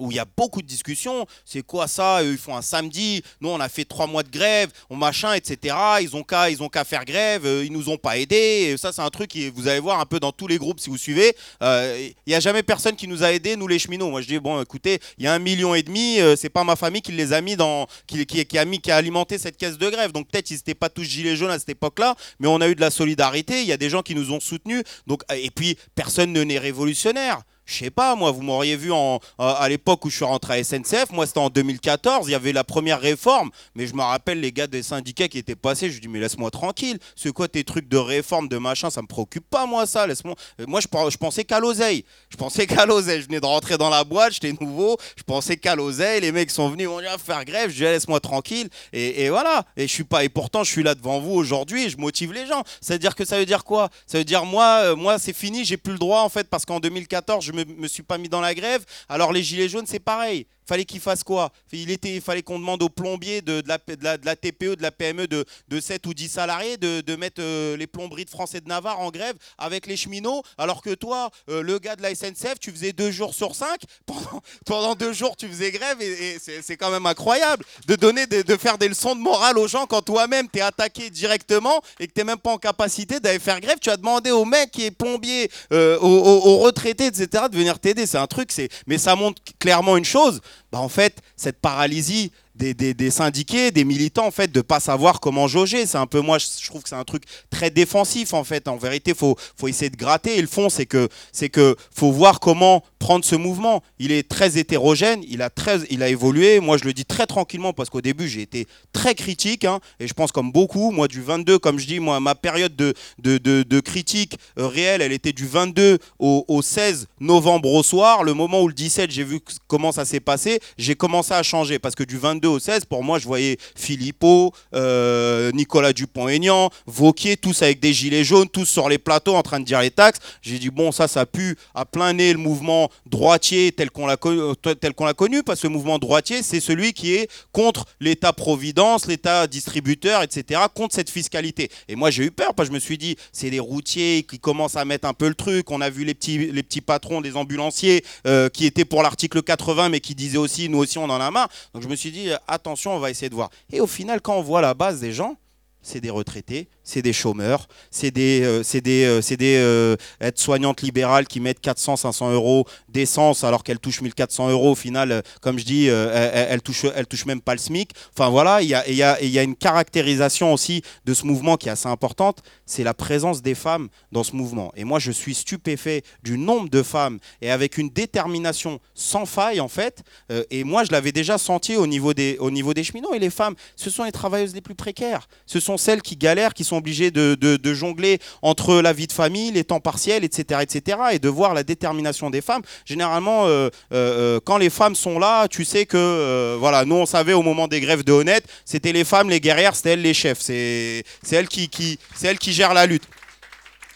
où il y a beaucoup de discussions. C'est quoi ça? Ils font un samedi. Nous, on a fait trois mois de grève, on machin, etc. Ils ont qu'à, ils ont faire grève. Euh, ils nous ont pas aidés. Et ça, c'est un truc que vous allez voir un peu dans tous les groupes si vous suivez. Euh, il n'y a jamais personne qui nous a aidés, nous les cheminots. Moi, je dis bon, écoutez, il y a un million et demi. Euh, c'est pas ma famille qui les a mis dans, qui, qui, a qui a alimenté cette caisse de grève. Donc peut-être ils n'étaient pas tous gilets jaunes à cette époque-là, mais on a eu de la solidarité. Il y a des gens qui nous ont soutenus. Donc et puis personne ne n'est révolutionnaire. Je sais pas, moi, vous m'auriez vu en, à l'époque où je suis rentré à SNCF. Moi, c'était en 2014. Il y avait la première réforme. Mais je me rappelle les gars des syndicats qui étaient passés. Je dis, mais laisse-moi tranquille. C'est quoi tes trucs de réforme, de machin? Ça me préoccupe pas, moi, ça. Laisse-moi. Euh, moi, je, pensais qu'à l'oseille. Je pensais qu'à l'oseille. Je venais de rentrer dans la boîte. J'étais nouveau. Je pensais qu'à l'oseille. Les mecs sont venus. On va faire grève. Je dis, laisse-moi tranquille. Et, voilà. Et je suis pas. Et pourtant, je suis là devant vous aujourd'hui. Et je motive les gens. C'est-à-dire que ça veut dire quoi? Ça veut dire, moi, euh, moi c'est fini. J'ai plus le droit, en fait, parce qu'en 2014, je me suis pas mis dans la grève. Alors les gilets jaunes, c'est pareil fallait qu'il fasse quoi? Il, était, fallait qu'on demande aux plombiers de, de, la, de, la, TPE, de la PME de, de 7 ou 10 salariés de, mettre euh, les plomberies de France et de Navarre en grève avec les cheminots, alors que toi, euh, le gars de la SNCF, tu faisais deux jours sur cinq, pendant, deux jours tu faisais grève, et, c'est quand même incroyable de donner de, faire des leçons de morale aux gens quand toi-même tu es attaqué directement et que tu n'es même pas en capacité d'aller faire grève. Tu as demandé au mec qui est plombier, euh, aux, aux, retraités, etc., de venir t'aider. C'est un truc, mais ça montre clairement une chose, bah, en fait, cette paralysie des, syndiqués, des militants, en fait, de pas savoir comment jauger. C'est un peu, moi, je trouve que c'est un truc très défensif, en fait. En vérité, faut, faut essayer de gratter. Et le fond, c'est que, c'est que faut voir comment prendre ce mouvement. Il est très hétérogène, il a, très, il a évolué. Moi, je le dis très tranquillement parce qu'au début, j'ai été très critique. Hein, et je pense comme beaucoup, moi, du 22, comme je dis, moi, ma période de, de, de, critique euh, réelle, elle était du 22 au, au 16 novembre au soir. Le moment où le 17, j'ai vu comment ça s'est passé, j'ai commencé à changer parce que du 22 au 16, pour moi, je voyais Philippot, euh, Nicolas Dupont-Aignan, Vauquier, tous avec des gilets jaunes, tous sur les plateaux en train de dire les taxes. J'ai dit, bon, ça, ça pue à plein nez le mouvement droitier tel qu'on l'a euh, qu'on l'a connu, parce que le mouvement droitier, c'est celui qui est contre l'État-providence, l'État distributeur, etc., contre cette fiscalité. Et moi, j'ai eu peur, parce que je me suis dit, c'est les routiers qui commencent à mettre un peu le truc. On a vu les petits, les petits patrons des ambulanciers euh, qui étaient pour l'article 80, mais qui disaient aussi, nous aussi, on en a marre. Donc je me suis dit, attention, on va essayer de voir. Et au final, quand on voit la base des gens, c'est des retraités, c'est des chômeurs, c'est des, euh, des, euh, des euh, aides-soignantes libérales qui mettent 400, 500 euros d'essence alors qu'elles touchent 1400 euros. Au final, comme je dis, elles, elles, touchent, elles même pas le SMIC. Enfin voilà, il y a, y, a, y a, une caractérisation aussi de ce mouvement qui est assez importante, c'est la présence des femmes dans ce mouvement. Et moi, je suis stupéfait du nombre de femmes et avec une détermination sans faille en fait. et moi, je l'avais déjà senti au niveau, des, au niveau des cheminots. Et les femmes, ce sont les travailleuses les plus précaires. Celles qui galèrent, qui sont obligées de, jongler entre la vie de famille, les temps partiels, etc., etc. Et de voir la détermination des femmes. Généralement, euh, euh, euh, quand les femmes sont là, tu sais que, voilà, nous on savait au moment des grèves de Honnête, c'était les femmes, les guerrières, c'était elles les chefs. C'est elles qui, qui, elles qui gèrent la lutte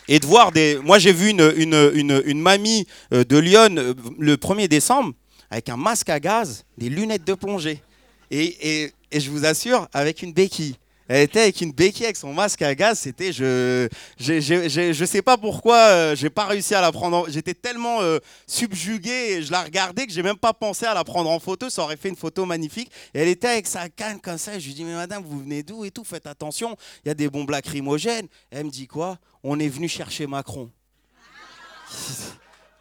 et de voir des. Moi, j'ai vu une, une, une, mamie de Lyon le 1er décembre avec un masque à gaz, des lunettes de plongée. Et, et, et je vous assure, avec une béquille. Elle était avec une béquille avec son masque à gaz. C'était, je, je, je, je, sais pas pourquoi, euh, j'ai pas réussi à la prendre. J'étais tellement euh, subjugué et je la regardais que j'ai même pas pensé à la prendre en photo. Ça aurait fait une photo magnifique. Et elle était avec sa canne comme ça. Je lui dis mais madame, vous venez d'où et tout Faites attention. Il y a des bombes lacrymogènes. elle me dit quoi? On est venu chercher Macron.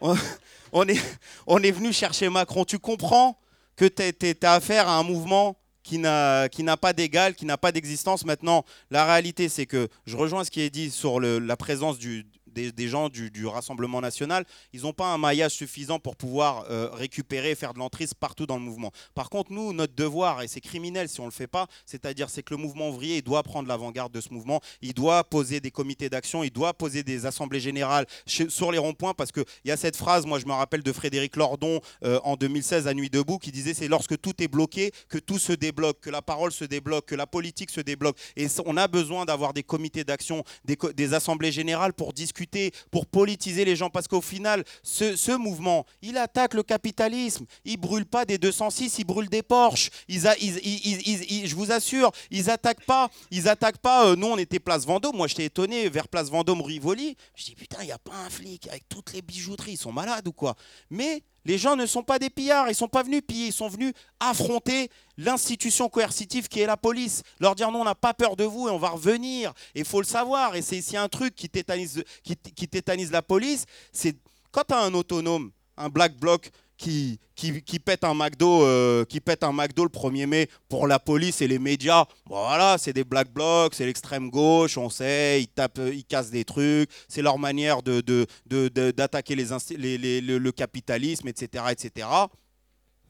on, est, on est venu chercher Macron. Tu comprends que tu as affaire à un mouvement qui n'a pas d'égal, qui n'a pas d'existence. Maintenant, la réalité, c'est que je rejoins ce qui est dit sur la présence du, des, gens du, Rassemblement national, ils n'ont pas un maillage suffisant pour pouvoir euh, récupérer faire de l'entrise partout dans le mouvement. Par contre, nous, notre devoir, et c'est criminel si on ne le fait pas, c'est-à-dire c'est que le mouvement ouvrier doit prendre l'avant-garde de ce mouvement, il doit poser des comités d'action, il doit poser des assemblées générales sur les ronds-points, parce qu'il y a cette phrase, moi je me rappelle de Frédéric Lordon euh, en 2016 à Nuit debout, qui disait c'est lorsque tout est bloqué que tout se débloque, que la parole se débloque, que la politique se débloque. Et on a besoin d'avoir des comités d'action, des, des assemblées générales pour discuter pour politiser les gens. Parce qu'au final, ce, mouvement, il attaque le capitalisme. Il brûle pas des 206, il brûle des Porsche. Ils, a, je vous assure, ils attaquent pas. Ils attaquent pas. Euh, nous, on était place Vendôme. Moi, j'étais étonné vers place Vendôme, Rivoli. Je dis putain, il n'y a pas un flic avec toutes les bijouteries. Ils sont malades ou quoi? Mais les gens ne sont pas des pillards, ils ne sont pas venus piller, ils sont venus affronter l'institution coercitive qui est la police. Leur dire non, on n'a pas peur de vous et on va revenir. Il faut le savoir. Et c'est ici un truc qui tétanise, qui, tétanise la police, c'est quand tu as un autonome, un black bloc qui, qui, pètent un McDo, euh, qui pètent un McDo le 1er mai pour la police et les médias. Voilà, c'est des black blocs, c'est l'extrême gauche, on sait, ils tapent, euh, ils cassent des trucs, c'est leur manière de, de, d'attaquer les, le capitalisme, etc., etc.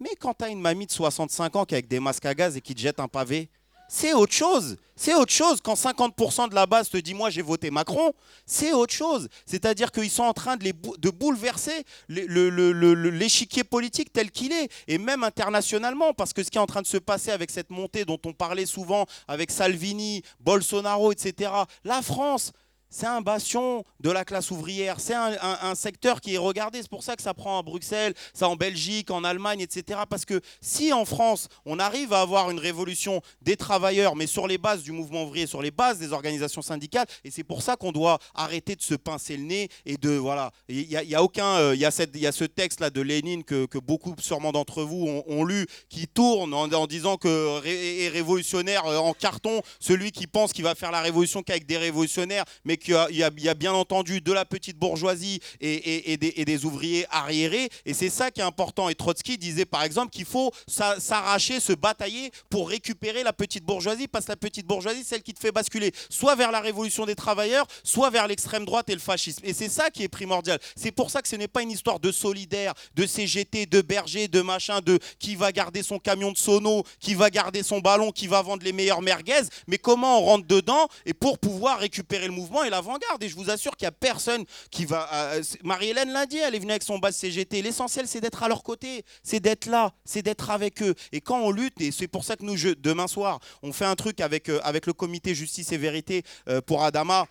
Mais quand tu as une mamie de 65 ans qui est avec des masques à gaz et qui te jette un pavé, c'est autre chose. C'est autre chose. Quand 50% de la base te dit moi j'ai voté Macron, c'est autre chose. C'est-à-dire qu'ils sont en train de, les de bouleverser le- le- le- le- le- l'échiquier politique tel qu'il est, et même internationalement, parce que ce qui est en train de se passer avec cette montée dont on parlait souvent, avec Salvini, Bolsonaro, etc., la France, c'est un bastion de la classe ouvrière, c'est un, secteur qui est regardé, c'est pour ça que ça prend à Bruxelles, ça en Belgique, en Allemagne, etc. Parce que si en France, on arrive à avoir une révolution des travailleurs, mais sur les bases du mouvement ouvrier, sur les bases des organisations syndicales, et c'est pour ça qu'on doit arrêter de se pincer le nez et de, voilà, il y a, aucun, euh, il y, il y a ce texte-là de Lénine que, que beaucoup sûrement d'entre vous ont, lu, qui tourne en, disant que est révolutionnaire euh, en carton, celui qui pense qu'il va faire la révolution qu'avec des révolutionnaires, mais qu'il y a, bien entendu de la petite bourgeoisie et, des, ouvriers arriérés. Et c'est ça qui est important. Et Trotsky disait par exemple qu'il faut s'a- s'arracher, se batailler pour récupérer la petite bourgeoisie, parce que la petite bourgeoisie, celle qui te fait basculer soit vers la révolution des travailleurs, soit vers l'extrême droite et le fascisme. Et c'est ça qui est primordial. C'est pour ça que ce n'est pas une histoire de solidaire, de CGT, de berger, de machin, de qui va garder son camion de sono, qui va garder son ballon, qui va vendre les meilleures merguez, mais comment on rentre dedans et pour pouvoir récupérer le mouvement et l'avant-garde. Et je vous assure qu'il n'y a personne qui va. euh, Marie-Hélène l'a dit, elle est venue avec son base CGT. L'essentiel, c'est d'être à leur côté, c'est d'être là, c'est d'être avec eux. Et quand on lutte, et c'est pour ça que nous, je- demain soir, on fait un truc avec, euh, avec le comité Justice et Vérité euh, pour Adama.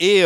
Et,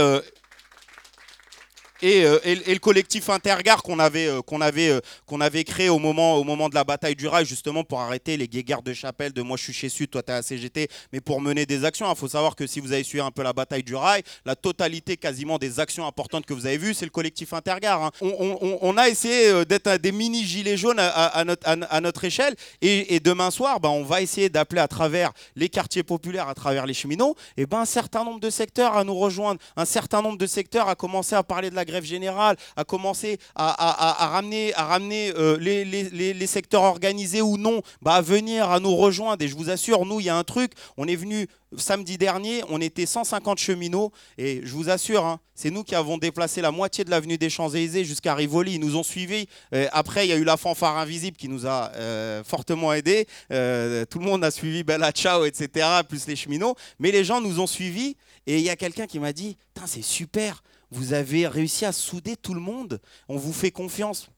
et, euh, et- le collectif Intergare qu'on avait, euh, avait, euh, avait créé au moment, au moment de la bataille du rail, justement pour arrêter les guéguerres de chapelle de moi je suis chez Sud, toi t'es à CGT, mais pour mener des actions. Il faut savoir que si vous avez suivi un peu la bataille du rail, la totalité quasiment des actions importantes que vous avez vues, c'est le collectif Intergare. hein. On, a essayé d'être des mini gilets jaunes à, notre, à- notre échelle, et, demain soir, ben, on va essayer d'appeler à travers les quartiers populaires, à travers les cheminots, et ben, un certain nombre de secteurs à nous rejoindre, un certain nombre de secteurs à commencer à parler de la grève générale, à commencer à, ramener, à ramener euh, les, secteurs organisés ou non bah, à venir, à nous rejoindre. Et je vous assure, nous, il y a un truc, on est venu samedi dernier, on était 150 cheminots, et je vous assure, hein, c'est nous qui avons déplacé la moitié de l'avenue des Champs-Élysées jusqu'à Rivoli. Ils nous ont suivis. Euh, après, il y a eu la fanfare invisible qui nous a euh, fortement aidés. Euh, tout le monde a suivi Bella Ciao, etc., plus les cheminots. Mais les gens nous ont suivis, et il y a quelqu'un qui m'a dit, c'est super, vous avez réussi à souder tout le monde, on vous fait confiance.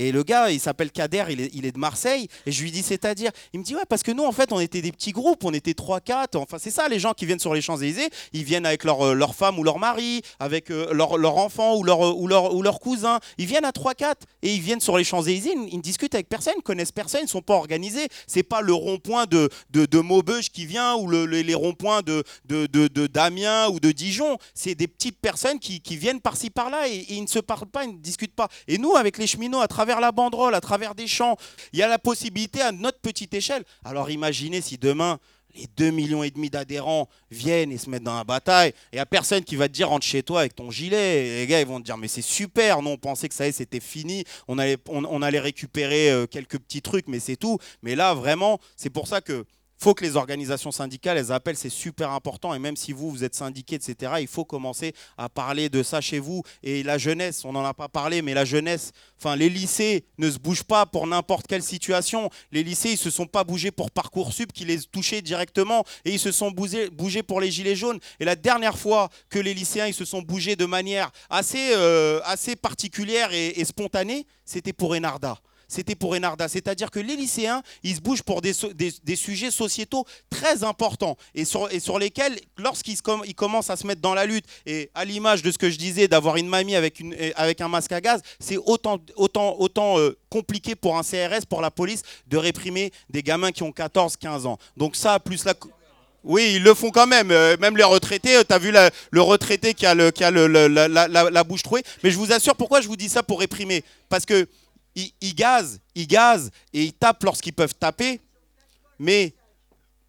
Et le gars, il s'appelle Kader, il est, de Marseille. Et je lui dis, c'est-à-dire Il me dit, ouais, parce que nous, en fait, on était des petits groupes, on était 3-4. Enfin, c'est ça, les gens qui viennent sur les Champs-Élysées, ils viennent avec leur, euh, leur femme ou leur mari, avec euh, leur, leur enfant ou leur, euh, ou, leur, ou leur cousin. Ils viennent à 3-4 et ils viennent sur les Champs-Élysées, ils, ne discutent avec personne, ils connaissent personne, ils ne sont pas organisés. C'est pas le rond-point de, de, de Maubeuge qui vient ou le- le- les ronds-points de, de, de, Damien ou de Dijon. C'est des petites personnes qui, qui viennent par-ci par-là et ils ne se parlent pas, ils ne discutent pas. Et nous, avec les cheminots, à travers la banderole, à travers des champs, il y a la possibilité à notre petite échelle. Alors imaginez si demain, les 2 millions et demi d'adhérents viennent et se mettent dans la bataille, et il personne qui va te dire rentre chez toi avec ton gilet. Et les gars, ils vont te dire mais c'est super, non, on pensait que ça c'était fini, on allait, on, on allait récupérer euh, quelques petits trucs, mais c'est tout. Mais là, vraiment, c'est pour ça que faut que les organisations syndicales, elles appellent, c'est super important. Et même si vous, vous êtes syndiqué, etc., il faut commencer à parler de ça chez vous. Et la jeunesse, on n'en a pas parlé, mais la jeunesse, enfin, les lycées ne se bougent pas pour n'importe quelle situation. Les lycées, ils se sont pas bougés pour Parcoursup qui les touchait directement et ils se sont bougés, bougés pour les gilets jaunes. Et la dernière fois que les lycéens, ils se sont bougés de manière assez, euh, assez particulière et, et spontanée, c'était pour Enarda c'était pour Enarda. C'est-à-dire que les lycéens, ils se bougent pour des, des- sujets sociétaux très importants et sur, et sur lesquels, lorsqu'ils commencent à se mettre dans la lutte, et à l'image de ce que je disais, d'avoir une mamie avec, une, euh, avec un masque à gaz, c'est autant, autant, autant euh, compliqué pour un CRS, pour la police, de réprimer des gamins qui ont 14-15 ans. Donc ça, plus la... Oui, ils le font quand même. Euh, même les retraités, tu as vu le retraité qui a, le, qui a la- la bouche trouée. Mais je vous assure, pourquoi je vous dis ça pour réprimer? Parce que ils, gazent, ils gazent et ils tapent lorsqu'ils peuvent taper. Mais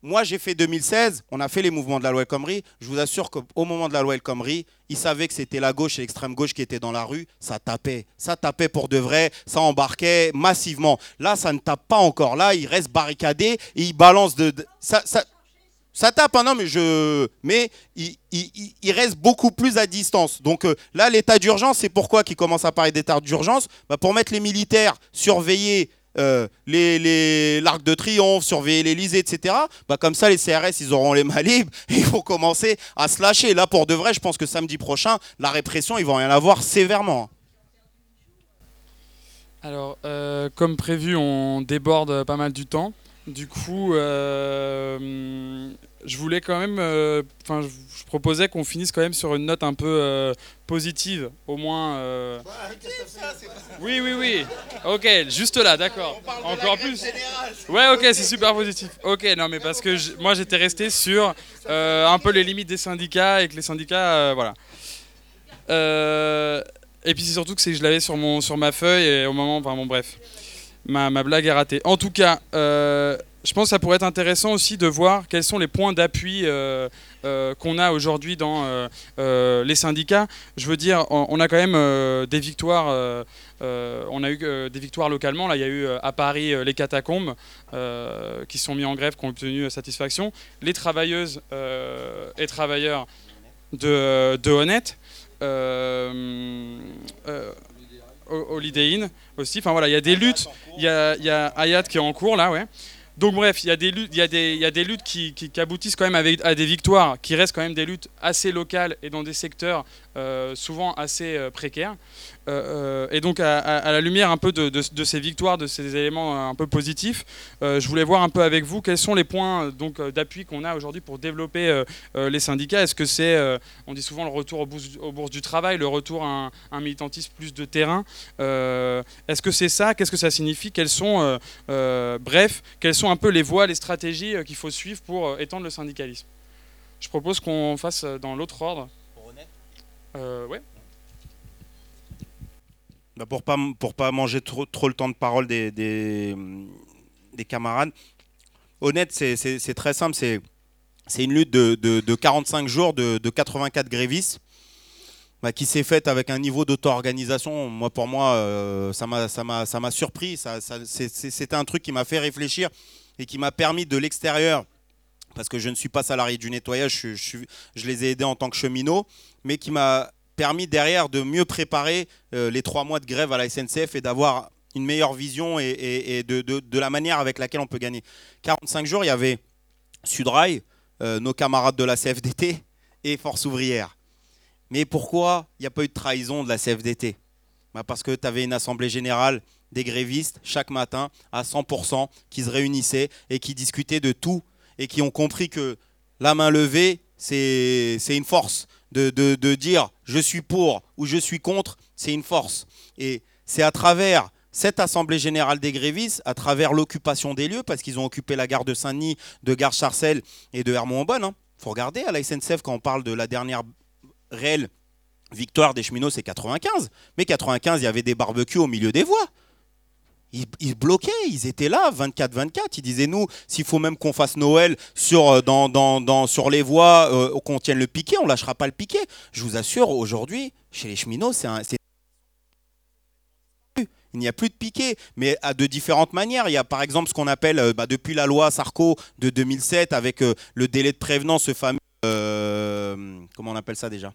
moi, j'ai fait 2016, on a fait les mouvements de la loi El Khomri. Je vous assure qu'au moment de la loi El Khomri, ils savaient que c'était la gauche et l'extrême gauche qui étaient dans la rue. Ça tapait. Ça tapait pour de vrai. Ça embarquait massivement. Là, ça ne tape pas encore. Là, ils restent barricadés et ils balancent de. Ça tape, hein, non, mais il, reste beaucoup plus à distance. Donc euh, là, l'état d'urgence, c'est pourquoi qu'ils commencent à parler d'état d'urgence? Bah, Pour mettre les militaires surveiller euh, l'arc de triomphe, surveiller l'Elysée, etc. Bah, comme ça, les CRS, ils auront les mains libres et ils vont commencer à se lâcher. Là, pour de vrai, je pense que samedi prochain, la répression, ils vont rien avoir sévèrement. Alors, euh, comme prévu, on déborde pas mal du temps. Du coup, euh, je voulais quand même, euh, enfin, je, proposais qu'on finisse quand même sur une note un peu euh, positive, au moins. Oui, oui, oui. Ok, juste là, d'accord. Encore plus. Ouais, ok, c'est super positif. Ok, non, mais parce que moi j'étais resté sur un peu les limites des syndicats et que les syndicats, voilà. et puis c'est surtout que je l'avais sur mon sur ma feuille et au moment, enfin bon, bref ma, blague est ratée. En tout cas, euh, je pense que ça pourrait être intéressant aussi de voir quels sont les points d'appui euh, euh, qu'on a aujourd'hui dans les syndicats. Je veux dire, on, a quand même des victoires. on a eu des victoires localement. Là, il y a eu à Paris les catacombes qui sont mis en grève, qui ont obtenu satisfaction. Les travailleuses et travailleurs de, de Honnête. Holiday Inn aussi. Enfin voilà, il y a des luttes. Il y a, y a Hayat qui est en cours là, ouais. Donc bref, il y a des luttes, il y a des, il y a des luttes qui, qui, aboutissent quand même avec, à des victoires, qui restent quand même des luttes assez locales et dans des secteurs euh, souvent assez euh, précaires. Euh, et donc à, la lumière un peu de, ces victoires, de ces éléments un peu positifs, je voulais voir un peu avec vous quels sont les points donc d'appui qu'on a aujourd'hui pour développer les syndicats. Est-ce que c'est, on dit souvent le retour aux bourses, du travail, le retour à un, militantisme plus de terrain. Est-ce que c'est ça? Qu'est-ce que ça signifie? Quels sont, bref, quelles sont un peu les voies, les stratégies qu'il faut suivre pour étendre le syndicalisme? Je propose qu'on fasse dans l'autre ordre. Pour honnête ouais. Bah, pour pas pour pas manger trop, trop le temps de parole des, des, camarades. Honnête, c'est très simple. C'est une lutte de, de, 45 jours de, de 84 grévistes bah, qui s'est faite avec un niveau d'auto-organisation. Moi, pour moi, euh, ça m'a surpris. Ça, C'était un truc qui m'a fait réfléchir et qui m'a permis de l'extérieur, parce que je ne suis pas salarié du nettoyage, je, je, je les ai aidés en tant que cheminot, mais qui m'a permis derrière de mieux préparer euh, les trois mois de grève à la SNCF et d'avoir une meilleure vision et, de, la manière avec laquelle on peut gagner. 45 jours, il y avait Sudrail, euh, nos camarades de la CFDT et Force ouvrière. Mais pourquoi il n'y a pas eu de trahison de la CFDT bah Parce que tu avais une assemblée générale des grévistes chaque matin à 100% qui se réunissaient et qui discutaient de tout et qui ont compris que la main levée, c'est une force de, dire je suis pour ou je suis contre, c'est une force. Et c'est à travers cette Assemblée générale des grévistes, à travers l'occupation des lieux, parce qu'ils ont occupé la gare de Saint-Denis, de gare Charcel et de Hermont-en-Bonne. Il hein. faut regarder à la SNCF quand on parle de la dernière réelle victoire des cheminots, c'est 95. Mais 95, il y avait des barbecues au milieu des voies ils, bloquaient, ils étaient là, 24-24. Ils disaient, nous, s'il faut même qu'on fasse Noël sur, euh, dans, dans, sur les voies, euh, qu'on tienne le piquet, on lâchera pas le piquet. Je vous assure, aujourd'hui, chez les cheminots, c'est un... Il n'y a plus de piquet, mais à de différentes manières. Il y a par exemple ce qu'on appelle, euh, bah, depuis la loi Sarko de 2007, avec le délai de prévenance, ce fameux... comment on appelle ça déjà?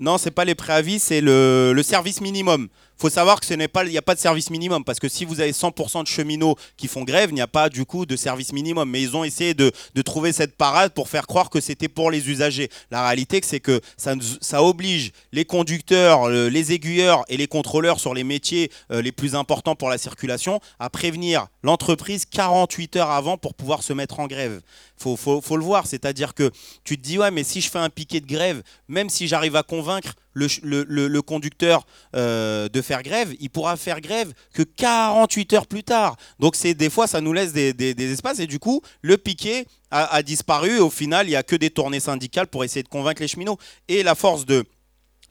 Non, c'est pas les préavis, c'est le, service minimum faut savoir que ce n'est pas, il n'y a pas de service minimum parce que si vous avez 100% de cheminots qui font grève, il n'y a pas du coup de service minimum. Mais ils ont essayé de, trouver cette parade pour faire croire que c'était pour les usagers. La réalité, c'est que ça, ça oblige les conducteurs, les aiguilleurs et les contrôleurs sur les métiers euh, les plus importants pour la circulation à prévenir l'entreprise 48 heures avant pour pouvoir se mettre en grève. Faut, faut, faut le voir, c'est-à-dire que tu te dis ouais, mais si je fais un piquet de grève, même si j'arrive à convaincre le, conducteur euh, de faire grève, il pourra faire grève que 48 heures plus tard. Donc c'est des fois ça nous laisse des, espaces et du coup le piquet a, disparu. au final il n'y a que des tournées syndicales pour essayer de convaincre les cheminots. Et la force de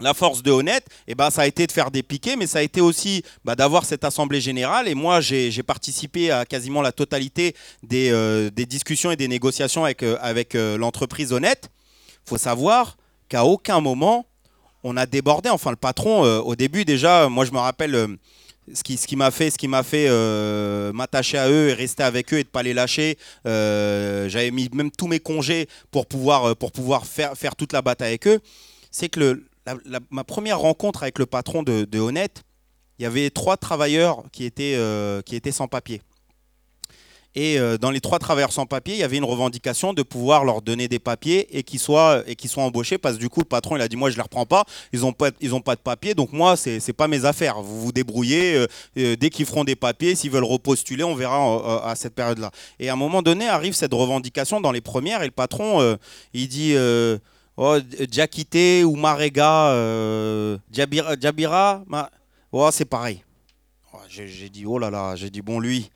la force de Honnête, eh ben, ça a été de faire des piquets, mais ça a été aussi bah, d'avoir cette assemblée générale. Et moi, j'ai participé à quasiment la totalité des, euh, des discussions et des négociations avec, euh, avec l'entreprise Honnête. Il faut savoir qu'à aucun moment, on a débordé. Enfin, le patron, au début, déjà, moi, je me rappelle ce qui, ce qui m'a fait, ce qui m'a fait m'attacher à eux et rester avec eux et de pas les lâcher. J'avais mis même tous mes congés pour pouvoir, faire, toute la bataille avec eux. C'est que ma première rencontre avec le patron de, Honnête, il y avait trois travailleurs qui étaient, euh, qui étaient sans papier. Et euh, dans les trois travailleurs sans papier, il y avait une revendication de pouvoir leur donner des papiers et qu'ils soient, et qu'ils soient embauchés parce que du coup, le patron, il a dit Moi, je ne les reprends pas, ils n'ont pas, pas de papier, donc moi, ce n'est pas mes affaires. Vous vous débrouillez. Euh, dès qu'ils feront des papiers, s'ils veulent repostuler, on verra à cette période-là. Et à un moment donné, arrive cette revendication dans les premières et le patron, il dit Oh, Djakité ou Marega, euh, Djabira, oh, c'est pareil. Oh, j'ai dit, oh là là, j'ai dit, bon, lui,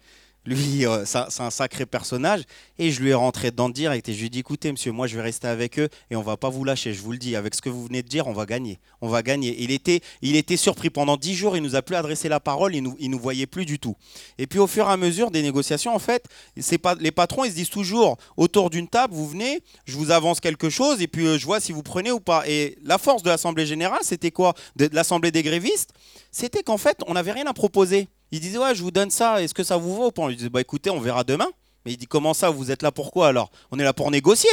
lui, euh, c'est un sacré personnage. Et je lui ai rentré dedans direct. Et je lui ai dit écoutez, monsieur, moi, je vais rester avec eux et on va pas vous lâcher. Je vous le dis, avec ce que vous venez de dire, on va gagner. On va gagner. Il était, il était surpris. Pendant dix jours, il nous a plus adressé la parole. Il nous, il nous voyait plus du tout. Et puis, au fur et à mesure des négociations, en fait, c'est pas, les patrons, ils se disent toujours autour d'une table, vous venez, je vous avance quelque chose et puis euh, je vois si vous prenez ou pas. Et la force de l'Assemblée générale, c'était quoi? De, de l'Assemblée des grévistes C'était qu'en fait, on n'avait rien à proposer. Il disait ouais, je vous donne ça. Est-ce que ça vous vaut? On lui disait bah écoutez, on verra demain. Mais il dit comment ça Vous êtes là pour quoi alors? On est là pour négocier.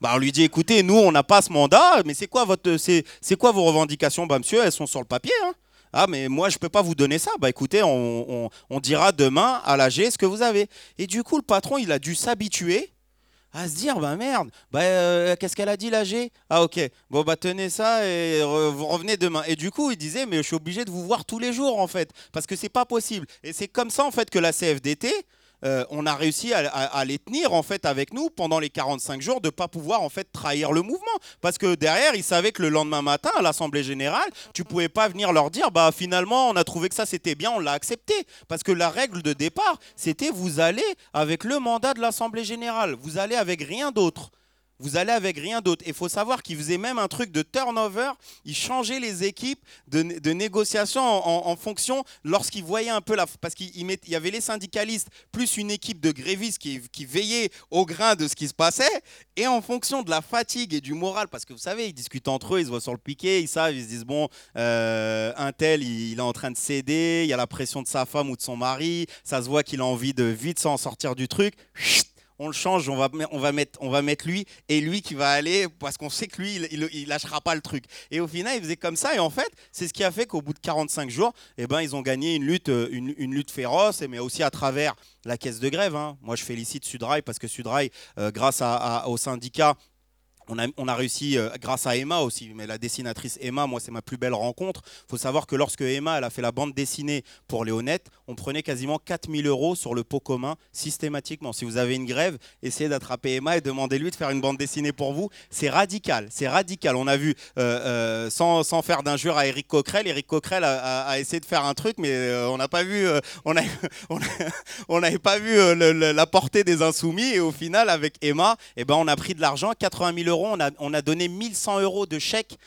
Bah, on lui dit écoutez, nous on n'a pas ce mandat, mais c'est quoi votre c'est, quoi vos revendications? Bah monsieur, elles sont sur le papier. Hein. ah mais moi je peux pas vous donner ça. Bah écoutez, on, on dira demain à l'AG ce que vous avez. Et du coup le patron il a dû s'habituer à se dire bah merde, bah euh, qu'est-ce qu'elle a dit l'AG Ah ok, bon bah tenez ça et vous revenez demain. Et du coup il disait mais je suis obligé de vous voir tous les jours en fait parce que c'est pas possible. Et c'est comme ça en fait que la CFDT euh, on a réussi à, les tenir en fait avec nous pendant les 45 jours de pas pouvoir en fait trahir le mouvement. Parce que derrière ils savaient que le lendemain matin à l'assemblée générale tu pouvais pas venir leur dire bah finalement on a trouvé que ça c'était bien on l'a accepté. Parce que la règle de départ c'était vous allez avec le mandat de l'assemblée générale. Vous allez avec rien d'autre vous allez avec rien d'autre. Il faut savoir qu'il faisait même un truc de turnover. Il changeait les équipes de, négociation en, fonction lorsqu'il voyait un peu la. Parce qu'il y avait les syndicalistes plus une équipe de grévistes qui, qui veillait au grain de ce qui se passait. Et en fonction de la fatigue et du moral, parce que vous savez, ils discutent entre eux, ils se voient sur le piquet, ils savent, ils se disent bon, euh, un tel, il, il, est en train de céder, il y a la pression de sa femme ou de son mari, ça se voit qu'il a envie de vite s'en sortir du truc. Chut, on le change, on va, on va, mettre, on va mettre lui et lui qui va aller parce qu'on sait que lui, il, lâchera pas le truc. Et au final, il faisait comme ça et en fait, c'est ce qui a fait qu'au bout de 45 jours, eh ben, ils ont gagné une lutte, euh, une, lutte féroce, mais aussi à travers la caisse de grève. Hein. Moi, je félicite Sudrail parce que Sudrail, euh, grâce au syndicat, on a, réussi euh, grâce à Emma aussi, mais la dessinatrice Emma, moi c'est ma plus belle rencontre. Il faut savoir que lorsque Emma elle a fait la bande dessinée pour Léonette, on prenait quasiment 4000 euros sur le pot commun systématiquement. Si vous avez une grève, essayez d'attraper Emma et demandez-lui de faire une bande dessinée pour vous. C'est radical, c'est radical. On a vu, euh, euh, sans, faire d'injure à Eric Coquerel, Eric Coquerel a, essayé de faire un truc, mais on n'a pas vu, on n'avait pas vu la portée des insoumis. Et au final, avec Emma, eh ben, on a pris de l'argent, 80 000 euros on a, donné 1100 euros de chèque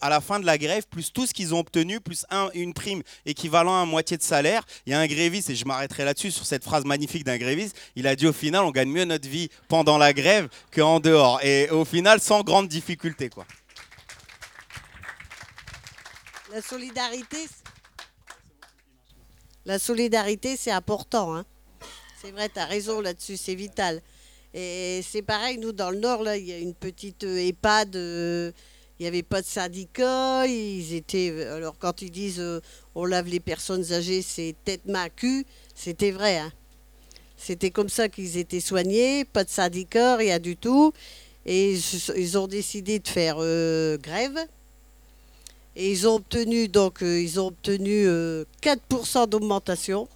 à la fin de la grève, plus tout ce qu'ils ont obtenu, plus une prime équivalent à moitié de salaire. Il y a un gréviste, et je m'arrêterai là-dessus, sur cette phrase magnifique d'un gréviste, il a dit au final, on gagne mieux notre vie pendant la grève qu'en dehors. Et au final, sans grande difficulté. Quoi. La solidarité, c'est important. Hein. c'est vrai, tu as raison là-dessus, c'est vital. Et c'est pareil, nous, dans le Nord, il y a une petite euh, EHPAD. Euh, il n'y avait pas de syndicat. Ils étaient. Euh, alors, quand ils disent on lave les personnes âgées, c'est tête, main, cul, c'était vrai. Hein. C'était comme ça qu'ils étaient soignés. Pas de syndicat, rien du tout. Et ils ont décidé de faire grève. Et ils ont obtenu, donc, ils ont obtenu 4% d'augmentation.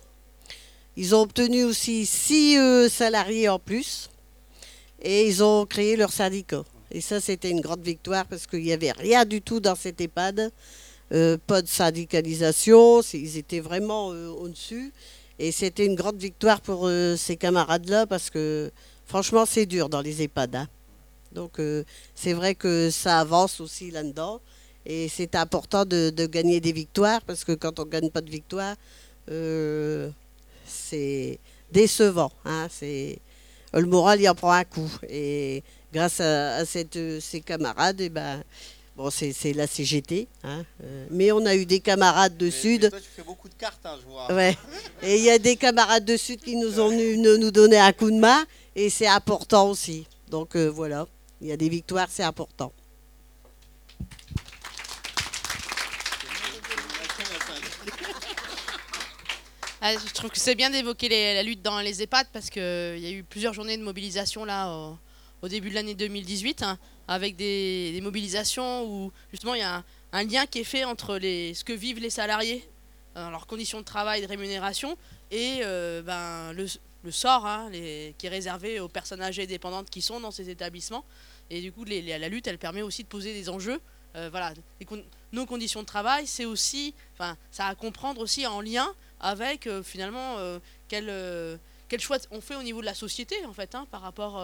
Ils ont obtenu aussi 6 salariés en plus et ils ont créé leur syndicat. Et ça, c'était une grande victoire parce qu'il n'y avait rien du tout dans cette EHPAD, euh, pas de syndicalisation, ils étaient vraiment euh, au-dessus. Et c'était une grande victoire pour euh, ces camarades-là parce que franchement, c'est dur dans les EHPAD. Hein. Donc, c'est vrai que ça avance aussi là-dedans. Et c'est important de, gagner des victoires parce que quand on ne gagne pas de victoire, c'est décevant. Hein, le moral il en prend un coup. Et grâce à, cette, ces camarades, et eh ben, bon, c'est la CGT. Hein, euh, mais on a eu des camarades de Sud. toi, tu fais beaucoup de cartes, hein, je vois. Ouais. Et il y a des camarades de Sud qui nous ont venu nous donner un coup de main. Et c'est important aussi. Donc euh, voilà, il y a des victoires, c'est important. Ah, je trouve que c'est bien d'évoquer la lutte dans les EHPAD parce qu'il y a eu plusieurs journées de mobilisation là au, début de l'année 2018 hein, avec des, mobilisations où justement il y a un, lien qui est fait entre les, ce que vivent les salariés dans leurs conditions de travail de rémunération et euh, ben, le, sort hein, qui est réservé aux personnes âgées dépendantes qui sont dans ces établissements. Et du coup, la lutte, elle permet aussi de poser des enjeux. Euh, voilà, nos conditions de travail, c'est aussi, enfin, ça à comprendre aussi en lien avec euh, finalement euh, quel, euh, choix on fait au niveau de la société en fait hein, par rapport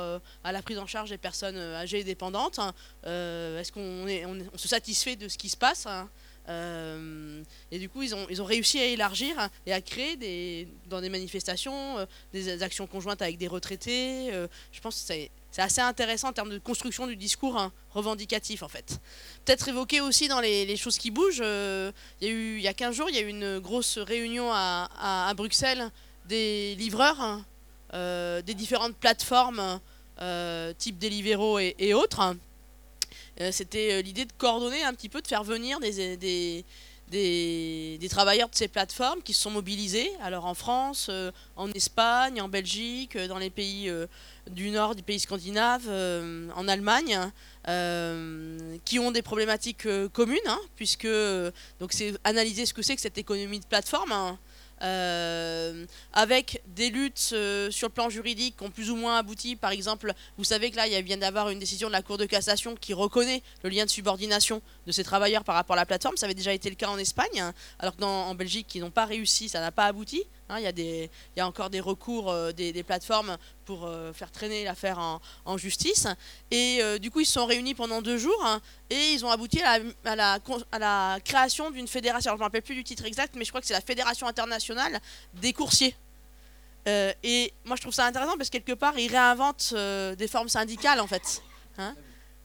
à la prise en charge des personnes âgées et dépendantes. Hein. Est-ce qu'on se satisfait de ce qui se passe hein. et du coup, ils ont, réussi à élargir et à créer dans des manifestations des actions conjointes avec des retraités. je pense que c'est assez intéressant en termes de construction du discours revendicatif en fait. Peut-être évoquer aussi dans les, choses qui bougent, euh, il, y a eu, il y a 15 jours, il y a eu une grosse réunion à, Bruxelles des livreurs, hein, euh, des différentes plateformes euh, type Deliveroo et, et autres. C'était l'idée de coordonner un petit peu, de faire venir des, des, travailleurs de ces plateformes qui se sont mobilisés, alors en France, euh, en Espagne, en Belgique, euh, dans les pays euh, du nord, des pays scandinaves, en Allemagne, qui ont des problématiques communes, hein, puisque c'est analyser ce que c'est que cette économie de plateforme. Hein, euh, avec des luttes euh, sur le plan juridique qui ont plus ou moins abouti. Par exemple, vous savez que là, il vient d'avoir une décision de la Cour de cassation qui reconnaît le lien de subordination de ces travailleurs par rapport à la plateforme. Ça avait déjà été le cas en Espagne, hein, alors que dans, en Belgique, ils n'ont pas réussi, ça n'a pas abouti. Hein, il, y a encore des recours euh, des, plateformes pour euh, faire traîner l'affaire en, justice. Et euh, du coup, ils se sont réunis pendant deux jours hein, et ils ont abouti à la, création d'une fédération. je ne me rappelle plus du titre exact, mais je crois que c'est la Fédération internationale des coursiers. et moi, je trouve ça intéressant parce que quelque part, ils réinventent des formes syndicales en fait. Hein.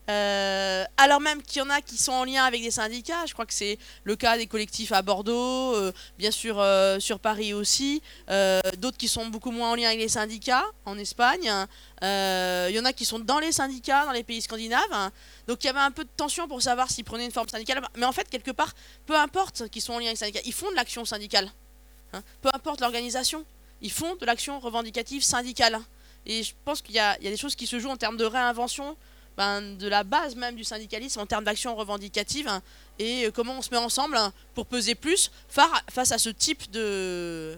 Euh, alors même qu'il y en a qui sont en lien avec des syndicats, je crois que c'est le cas des collectifs à Bordeaux, euh, bien sûr euh, sur Paris aussi, d'autres qui sont beaucoup moins en lien avec les syndicats en Espagne, il y en a qui sont dans les syndicats dans les pays scandinaves, donc il y avait un peu de tension pour savoir s'ils prenaient une forme syndicale, mais en fait quelque part, peu importe qu'ils sont en lien avec les syndicats, ils font de l'action syndicale, hein. peu importe l'organisation, ils font de l'action revendicative syndicale. Et je pense qu'il y, y, a des choses qui se jouent en termes de réinvention ben, de la base même du syndicalisme en termes d'action revendicative hein, et euh, comment on se met ensemble hein, pour peser plus face à ce type de,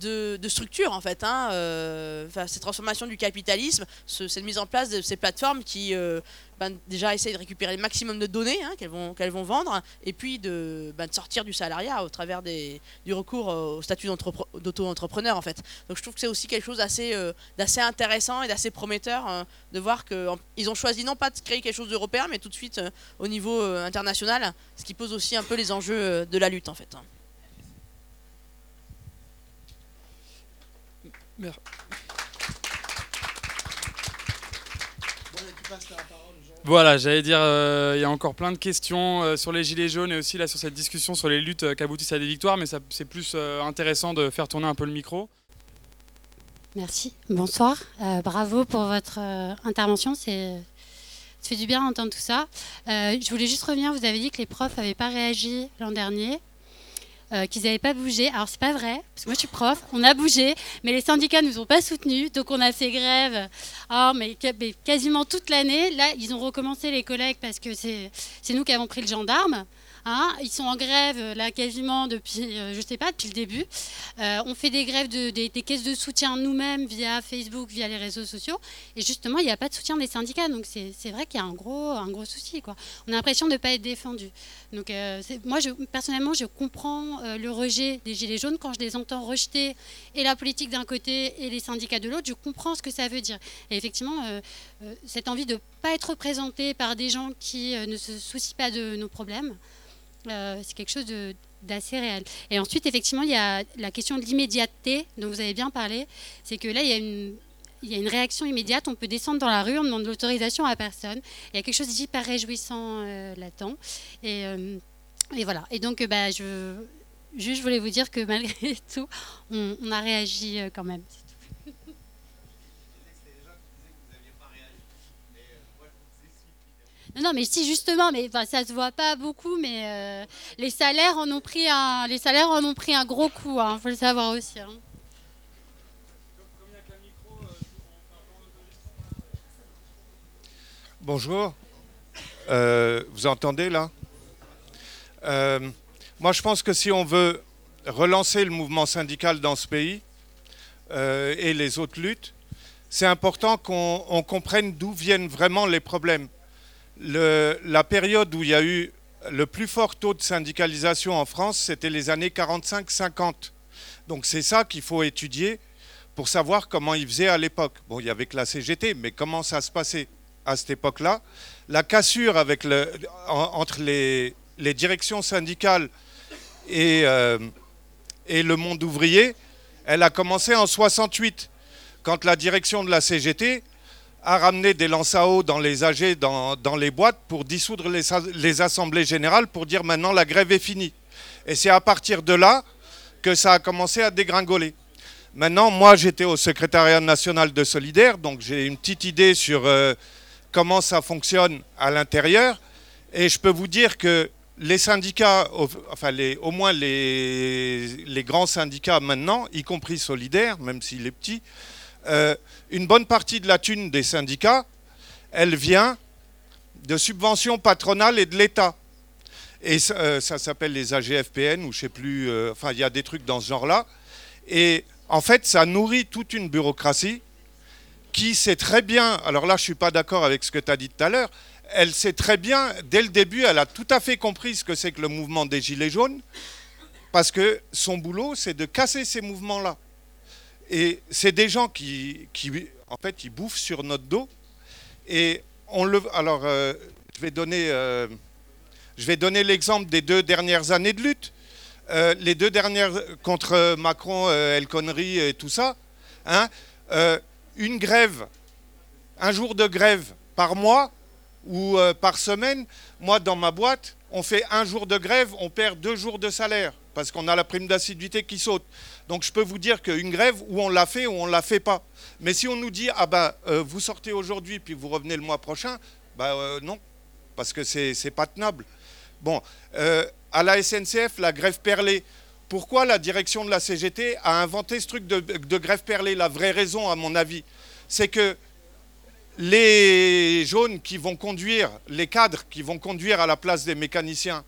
de, structure en fait. Hein, euh, cette transformation du capitalisme, cette mise en place de ces plateformes qui euh, ben, déjà essayent de récupérer le maximum de données hein, qu'elles vont, vendre et puis de, ben, de, sortir du salariat au travers du recours au statut d'auto-entrepreneur en fait. Donc je trouve que c'est aussi quelque chose d'assez, euh, d'assez intéressant et d'assez prometteur hein, de voir qu'ils ont choisi non pas de créer quelque chose d'européen mais tout de suite au niveau international, ce qui pose aussi un peu les enjeux de la lutte en fait. Voilà, j'allais dire, euh, il y a encore plein de questions euh, sur les gilets jaunes et aussi là sur cette discussion sur les luttes euh, qui aboutissent à des victoires, mais c'est plus intéressant de faire tourner un peu le micro. Merci, bonsoir, bravo pour votre intervention, c'est ça fait du bien d'entendre tout ça. je voulais juste revenir, vous avez dit que les profs n'avaient pas réagi l'an dernier. Euh, qu'ils n'avaient pas bougé. Alors c'est pas vrai, parce que moi je suis prof, on a bougé, mais les syndicats ne nous ont pas soutenus, donc on a fait grève oh, mais, quasiment toute l'année. Là, ils ont recommencé les collègues parce que c'est nous qui avons pris le gendarme. Hein, ils sont en grève euh, là quasiment depuis, euh, je sais pas, depuis le début. Euh, on fait des grèves de, des, caisses de soutien nous-mêmes via Facebook, via les réseaux sociaux. Et justement, il n'y a pas de soutien des syndicats. Donc c'est vrai qu'il y a un gros, un gros souci. Quoi. On a l'impression de ne pas être défendu. Donc euh, moi, personnellement, je comprends le rejet des Gilets jaunes quand je les entends rejeter et la politique d'un côté et les syndicats de l'autre. Je comprends ce que ça veut dire. Et effectivement, cette envie de ne pas être représenté par des gens qui ne se soucient pas de nos problèmes, euh, c'est quelque chose d'assez réel. Et ensuite, effectivement, il y a la question de l'immédiateté dont vous avez bien parlé. C'est que là, il y a une réaction immédiate, on peut descendre dans la rue, on demande l'autorisation à personne. Il y a quelque chose d'hyper réjouissant euh, là-dedans. Et, euh, et voilà. Et donc, bah, je, juste, je voulais vous dire que malgré tout, on, on a réagi quand même. Non, mais si justement, mais enfin, ça se voit pas beaucoup, mais euh, les salaires en ont pris un, les salaires en ont pris un gros coup. Il faut le savoir aussi. hein. Bonjour. Euh, vous entendez là? Euh, Moi, je pense que si on veut relancer le mouvement syndical dans ce pays et les autres luttes, c'est important qu'on on comprenne d'où viennent vraiment les problèmes. La période où il y a eu le plus fort taux de syndicalisation en France, c'était les années 45-50. Donc c'est ça qu'il faut étudier pour savoir comment ils faisaient à l'époque. Bon, il y avait que la CGT, mais comment ça se passait à cette époque-là? La cassure entre les, les directions syndicales et, euh, et le monde ouvrier, elle a commencé en 68, quand la direction de la CGT a ramené des lances à eau dans les AG, dans, les boîtes, pour dissoudre les, assemblées générales, pour dire maintenant la grève est finie. Et c'est à partir de là que ça a commencé à dégringoler. Maintenant, moi, j'étais au secrétariat national de Solidaire, donc j'ai une petite idée sur euh, comment ça fonctionne à l'intérieur. Et je peux vous dire que les syndicats, enfin au moins les, les grands syndicats maintenant, y compris Solidaire, même s'il est petit, euh, une bonne partie de la thune des syndicats, elle vient de subventions patronales et de l'État. Et ça, euh, s'appelle les AGFPN, ou je sais plus, euh, enfin il y a des trucs dans ce genre-là. Et en fait, ça nourrit toute une bureaucratie qui sait très bien, alors là je ne suis pas d'accord avec ce que tu as dit tout à l'heure, elle sait très bien, dès le début, elle a tout à fait compris ce que c'est que le mouvement des Gilets jaunes, parce que son boulot, c'est de casser ces mouvements-là. Et c'est des gens qui, en fait, ils bouffent sur notre dos. Et on le, alors, euh, je vais donner, euh, je vais donner l'exemple des deux dernières années de lutte. Euh, les deux dernières contre Macron, El Khomri et tout ça. hein, une grève, un jour de grève par mois ou par semaine. Moi, dans ma boîte, on fait un jour de grève, on perd deux jours de salaire parce qu'on a la prime d'assiduité qui saute. Donc je peux vous dire qu'une grève, ou on l'a fait ou on ne la fait pas. Mais si on nous dit, ah ben, euh, vous sortez aujourd'hui puis vous revenez le mois prochain, bah euh, non, parce que c'est c'est pas tenable. Bon, euh, à la SNCF, la grève perlée. Pourquoi la direction de la CGT a inventé ce truc de grève perlée La vraie raison, à mon avis, c'est que les jaunes qui vont conduire, les cadres qui vont conduire à la place des mécaniciens,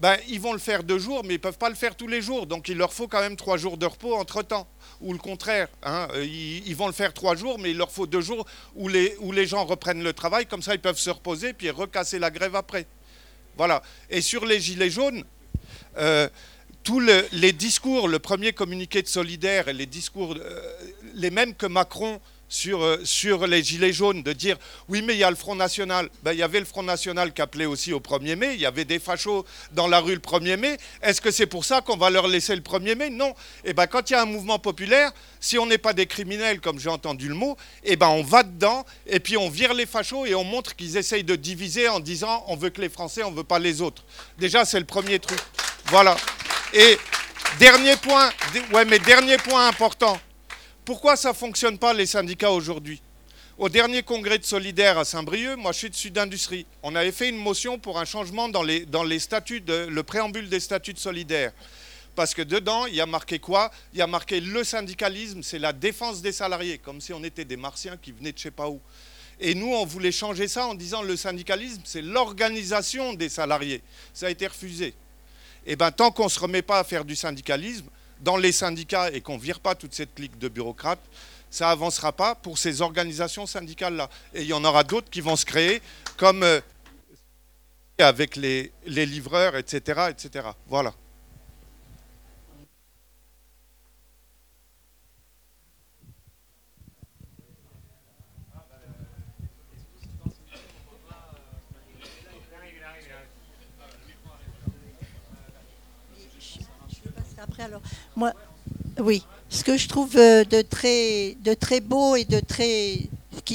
ben, ils vont le faire deux jours, mais ils ne peuvent pas le faire tous les jours. Donc il leur faut quand même trois jours de repos entre-temps. Ou le contraire. hein, euh, Ils, vont le faire trois jours, mais il leur faut deux jours où les, où les gens reprennent le travail. Comme ça, ils peuvent se reposer puis recasser la grève après. Voilà. Et sur les gilets jaunes, euh, tous le- les discours, le premier communiqué de solidaire et les discours, euh, les mêmes que Macron sur, euh, sur les gilets jaunes, de dire oui mais il y a le Front National. Ben, il y avait le Front National qui appelait aussi au 1er mai, il y avait des fachos dans la rue le 1er mai. Est-ce que c'est pour ça qu'on va leur laisser le 1er mai? Non. Et ben, quand il y a un mouvement populaire, si on n'est pas des criminels, comme j'ai entendu le mot, et ben, on va dedans et puis on vire les fachos et on montre qu'ils essayent de diviser en disant on veut que les Français, on veut pas les autres. Déjà, c'est le premier truc. Voilà. Et dernier point, ouais, mais dernier point important. Pourquoi ça ne fonctionne pas les syndicats aujourd'hui? Au dernier congrès de Solidaire à Saint-Brieuc, moi je suis de Sud Industrie, on avait fait une motion pour un changement dans, les, statuts le préambule des statuts de Solidaire. Parce que dedans, il y a marqué quoi? Il y a marqué le syndicalisme, c'est la défense des salariés, comme si on était des martiens qui venaient de je sais pas où. Et nous, on voulait changer ça en disant le syndicalisme, c'est l'organisation des salariés. Ça a été refusé. Et eh bien, tant qu'on ne se remet pas à faire du syndicalisme dans les syndicats et qu'on ne vire pas toute cette clique de bureaucrates, ça avancera pas pour ces organisations syndicales-là. Et il y en aura d'autres qui vont se créer, comme euh, avec les, les livreurs, etc., etc. Voilà. Après, alors, moi, oui, ce que je trouve euh, de très, de très beau et de très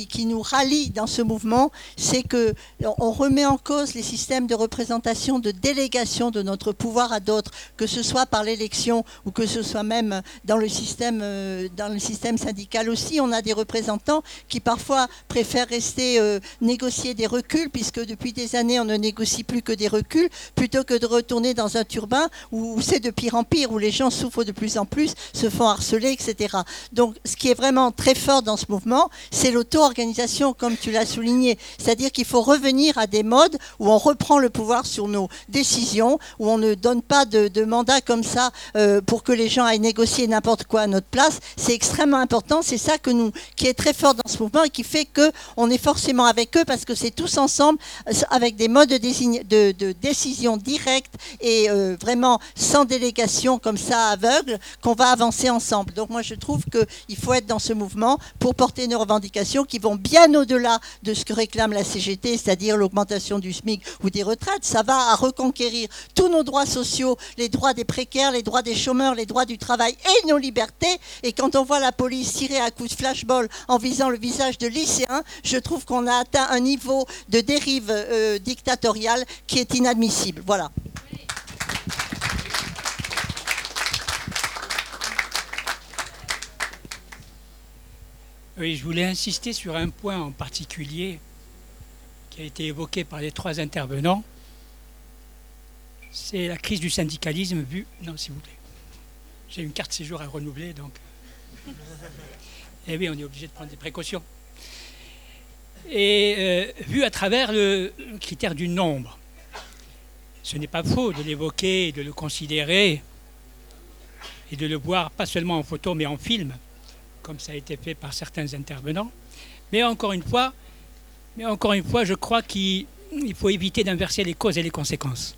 qui, nous rallie dans ce mouvement, c'est que on remet en cause les systèmes de représentation, de délégation de notre pouvoir à d'autres, que ce soit par l'élection ou que ce soit même dans le système, euh, dans le système syndical aussi. On a des représentants qui parfois préfèrent rester euh, négocier des reculs, puisque depuis des années on ne négocie plus que des reculs, plutôt que de retourner dans un turbin où c'est de pire en pire, où les gens souffrent de plus en plus, se font harceler, etc. Donc ce qui est vraiment très fort dans ce mouvement, c'est l'auto organisation comme tu l'as souligné. C'est-à-dire qu'il faut revenir à des modes où on reprend le pouvoir sur nos décisions, où on ne donne pas de, mandat comme ça euh, pour que les gens aillent négocier n'importe quoi à notre place. C'est extrêmement important. C'est ça que nous, qui est très fort dans ce mouvement et qui fait que on est forcément avec eux parce que c'est tous ensemble euh, avec des modes de, de, décision directe et euh, vraiment sans délégation comme ça aveugle qu'on va avancer ensemble. Donc moi je trouve qu'il faut être dans ce mouvement pour porter nos revendications qui vont bien au-delà de ce que réclame la CGT, c'est-à-dire l'augmentation du SMIC ou des retraites. Ça va à reconquérir tous nos droits sociaux, les droits des précaires, les droits des chômeurs, les droits du travail et nos libertés. Et quand on voit la police tirer à coups de flashball en visant le visage de lycéens, je trouve qu'on a atteint un niveau de dérive euh, dictatoriale qui est inadmissible. Voilà. Oui, je voulais insister sur un point en particulier qui a été évoqué par les trois intervenants. C'est la crise du syndicalisme vue. Non, s'il vous plaît. J'ai une carte séjour à renouveler, donc. Et eh oui, on est obligé de prendre des précautions. Et euh, vu à travers le critère du nombre. Ce n'est pas faux de l'évoquer, de le considérer et de le voir pas seulement en photo mais en film comme ça a été fait par certains intervenants. Mais encore une fois, mais encore une fois je crois qu'il faut éviter d'inverser les causes et les conséquences.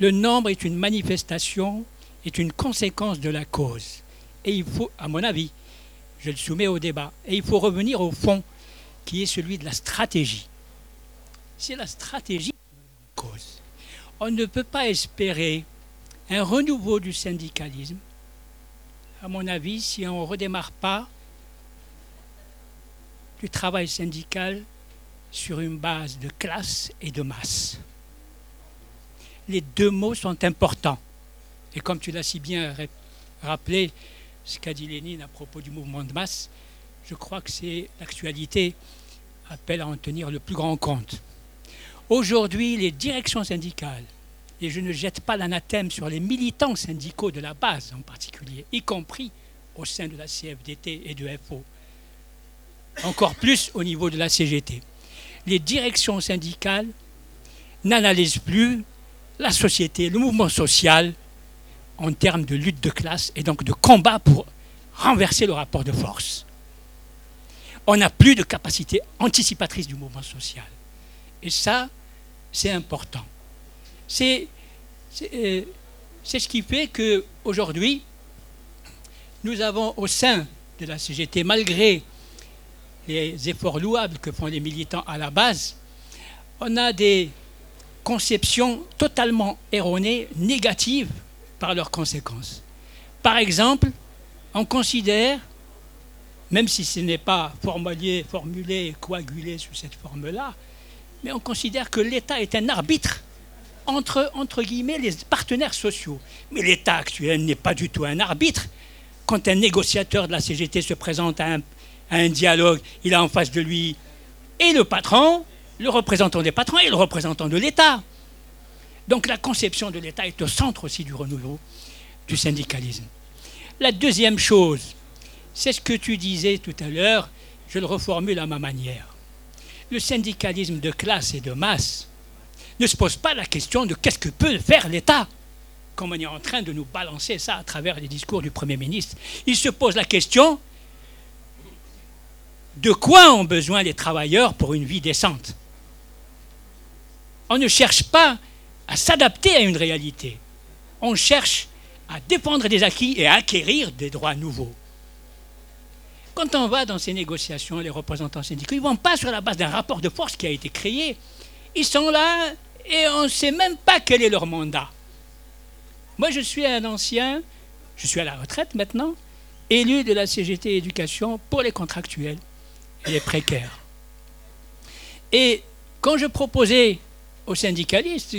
Le nombre est une manifestation, est une conséquence de la cause. Et il faut, à mon avis, je le soumets au débat, et il faut revenir au fond, qui est celui de la stratégie. C'est la stratégie cause. On ne peut pas espérer un renouveau du syndicalisme à mon avis, si on ne redémarre pas du travail syndical sur une base de classe et de masse. Les deux mots sont importants. Et comme tu l'as si bien rappelé, ce qu'a dit Lénine à propos du mouvement de masse, je crois que c'est l'actualité appelle à en tenir le plus grand compte. Aujourd'hui, les directions syndicales et je ne jette pas l'anathème sur les militants syndicaux de la base en particulier, y compris au sein de la CFDT et de FO, encore plus au niveau de la CGT. Les directions syndicales n'analysent plus la société, le mouvement social en termes de lutte de classe et donc de combat pour renverser le rapport de force. On n'a plus de capacité anticipatrice du mouvement social. Et ça, c'est important. C'est euh, ce qui fait qu'aujourd'hui, nous avons au sein de la CGT, malgré les efforts louables que font les militants à la base, on a des conceptions totalement erronées, négatives par leurs conséquences. Par exemple, on considère, même si ce n'est pas formulé, formulé coagulé sous cette forme-là, mais on considère que l'État est un arbitre entre, guillemets, les partenaires sociaux. Mais l'État actuel n'est pas du tout un arbitre. Quand un négociateur de la CGT se présente à un, dialogue, il a en face de lui et le patron, le représentant des patrons et le représentant de l'État. Donc la conception de l'État est au centre aussi du renouveau du syndicalisme. La deuxième chose, c'est ce que tu disais tout à l'heure, je le reformule à ma manière. le syndicalisme de classe et de masse ne se pose pas la question de qu'est-ce que peut faire l'État, comme on est en train de nous balancer ça à travers les discours du Premier ministre. Il se pose la question de quoi ont besoin les travailleurs pour une vie décente. On ne cherche pas à s'adapter à une réalité. On cherche à dépendre des acquis et à acquérir des droits nouveaux. Quand on va dans ces négociations, les représentants syndicaux, ils ne vont pas sur la base d'un rapport de force qui a été créé. Ils sont là et on ne sait même pas quel est leur mandat. Moi, je suis un ancien, je suis à la retraite maintenant, élu de la CGT Éducation pour les contractuels et les précaires. Et quand je proposais aux syndicalistes,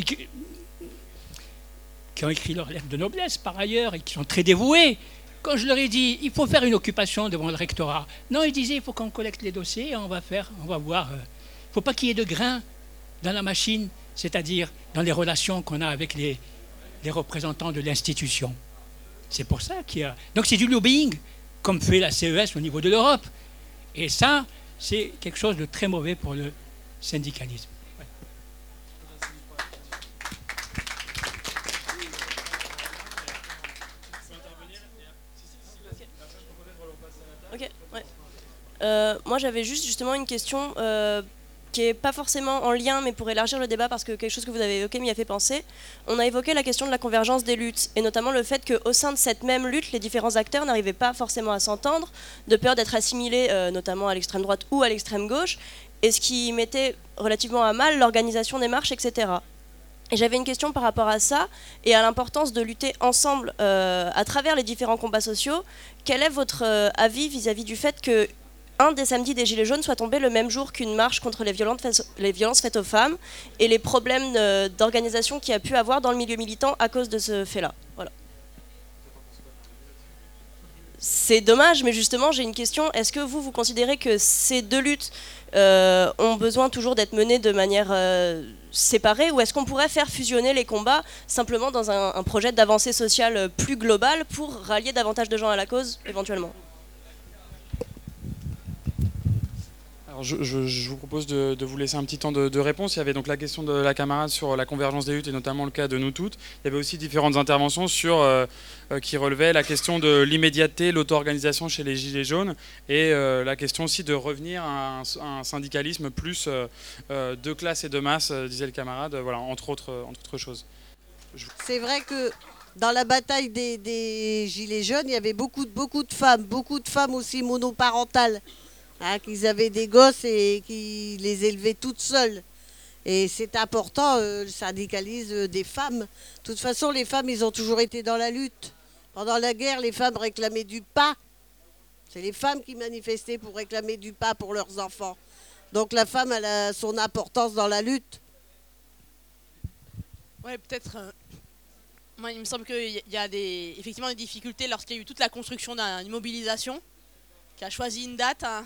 qui ont écrit leur lettre de noblesse par ailleurs et qui sont très dévoués, quand je leur ai dit il faut faire une occupation devant le rectorat, non, ils disaient il faut qu'on collecte les dossiers et on va faire, on va voir. Il ne faut pas qu'il y ait de grains dans la machine, c'est-à-dire dans les relations qu'on a avec les, représentants de l'institution. C'est pour ça qu'il y a. Donc c'est du lobbying, comme fait la CES au niveau de l'Europe. Et ça, c'est quelque chose de très mauvais pour le syndicalisme. Euh, moi j'avais juste justement une question euh, qui n'est pas forcément en lien, mais pour élargir le débat, parce que quelque chose que vous avez évoqué m'y a fait penser. On a évoqué la question de la convergence des luttes, et notamment le fait qu'au sein de cette même lutte, les différents acteurs n'arrivaient pas forcément à s'entendre, de peur d'être assimilés euh, notamment à l'extrême droite ou à l'extrême gauche, et ce qui mettait relativement à mal l'organisation des marches, etc. Et j'avais une question par rapport à ça et à l'importance de lutter ensemble euh, à travers les différents combats sociaux. Quel est votre euh, avis vis-à-vis du fait que un des samedis des Gilets jaunes soit tombé le même jour qu'une marche contre les violences, faites aux femmes et les problèmes d'organisation qu'il y a pu avoir dans le milieu militant à cause de ce fait-là voilà. C'est dommage, mais justement, j'ai une question. Est-ce que vous, vous considérez que ces deux luttes euh, ont besoin toujours d'être menées de manière euh, séparée ou est-ce qu'on pourrait faire fusionner les combats simplement dans un, un projet d'avancée sociale plus global pour rallier davantage de gens à la cause éventuellement? Je, vous propose de, vous laisser un petit temps de, réponse. Il y avait donc la question de la camarade sur la convergence des luttes et notamment le cas de nous toutes. Il y avait aussi différentes interventions sur, euh, euh, qui relevaient la question de l'immédiateté, l'auto-organisation chez les Gilets jaunes et euh, la question aussi de revenir à un, syndicalisme plus de classe et de masse, disait le camarade, voilà, entre autres, choses. C'est vrai que dans la bataille des, Gilets jaunes, il y avait beaucoup de femmes, beaucoup de femmes aussi monoparentales, hein, qui avaient des gosses et qui les élevaient toutes seules. Et c'est important, euh, le syndicalisme des femmes. De toute façon, les femmes, ils ont toujours été dans la lutte. Pendant la guerre, les femmes réclamaient du pain. C'est les femmes qui manifestaient pour réclamer du pain pour leurs enfants. Donc la femme, elle a son importance dans la lutte. Ouais, peut-être. euh, moi, il me semble qu'il y- a des, effectivement des difficultés lorsqu'il y a eu toute la construction d'une mobilisation, qui a choisi une date, hein,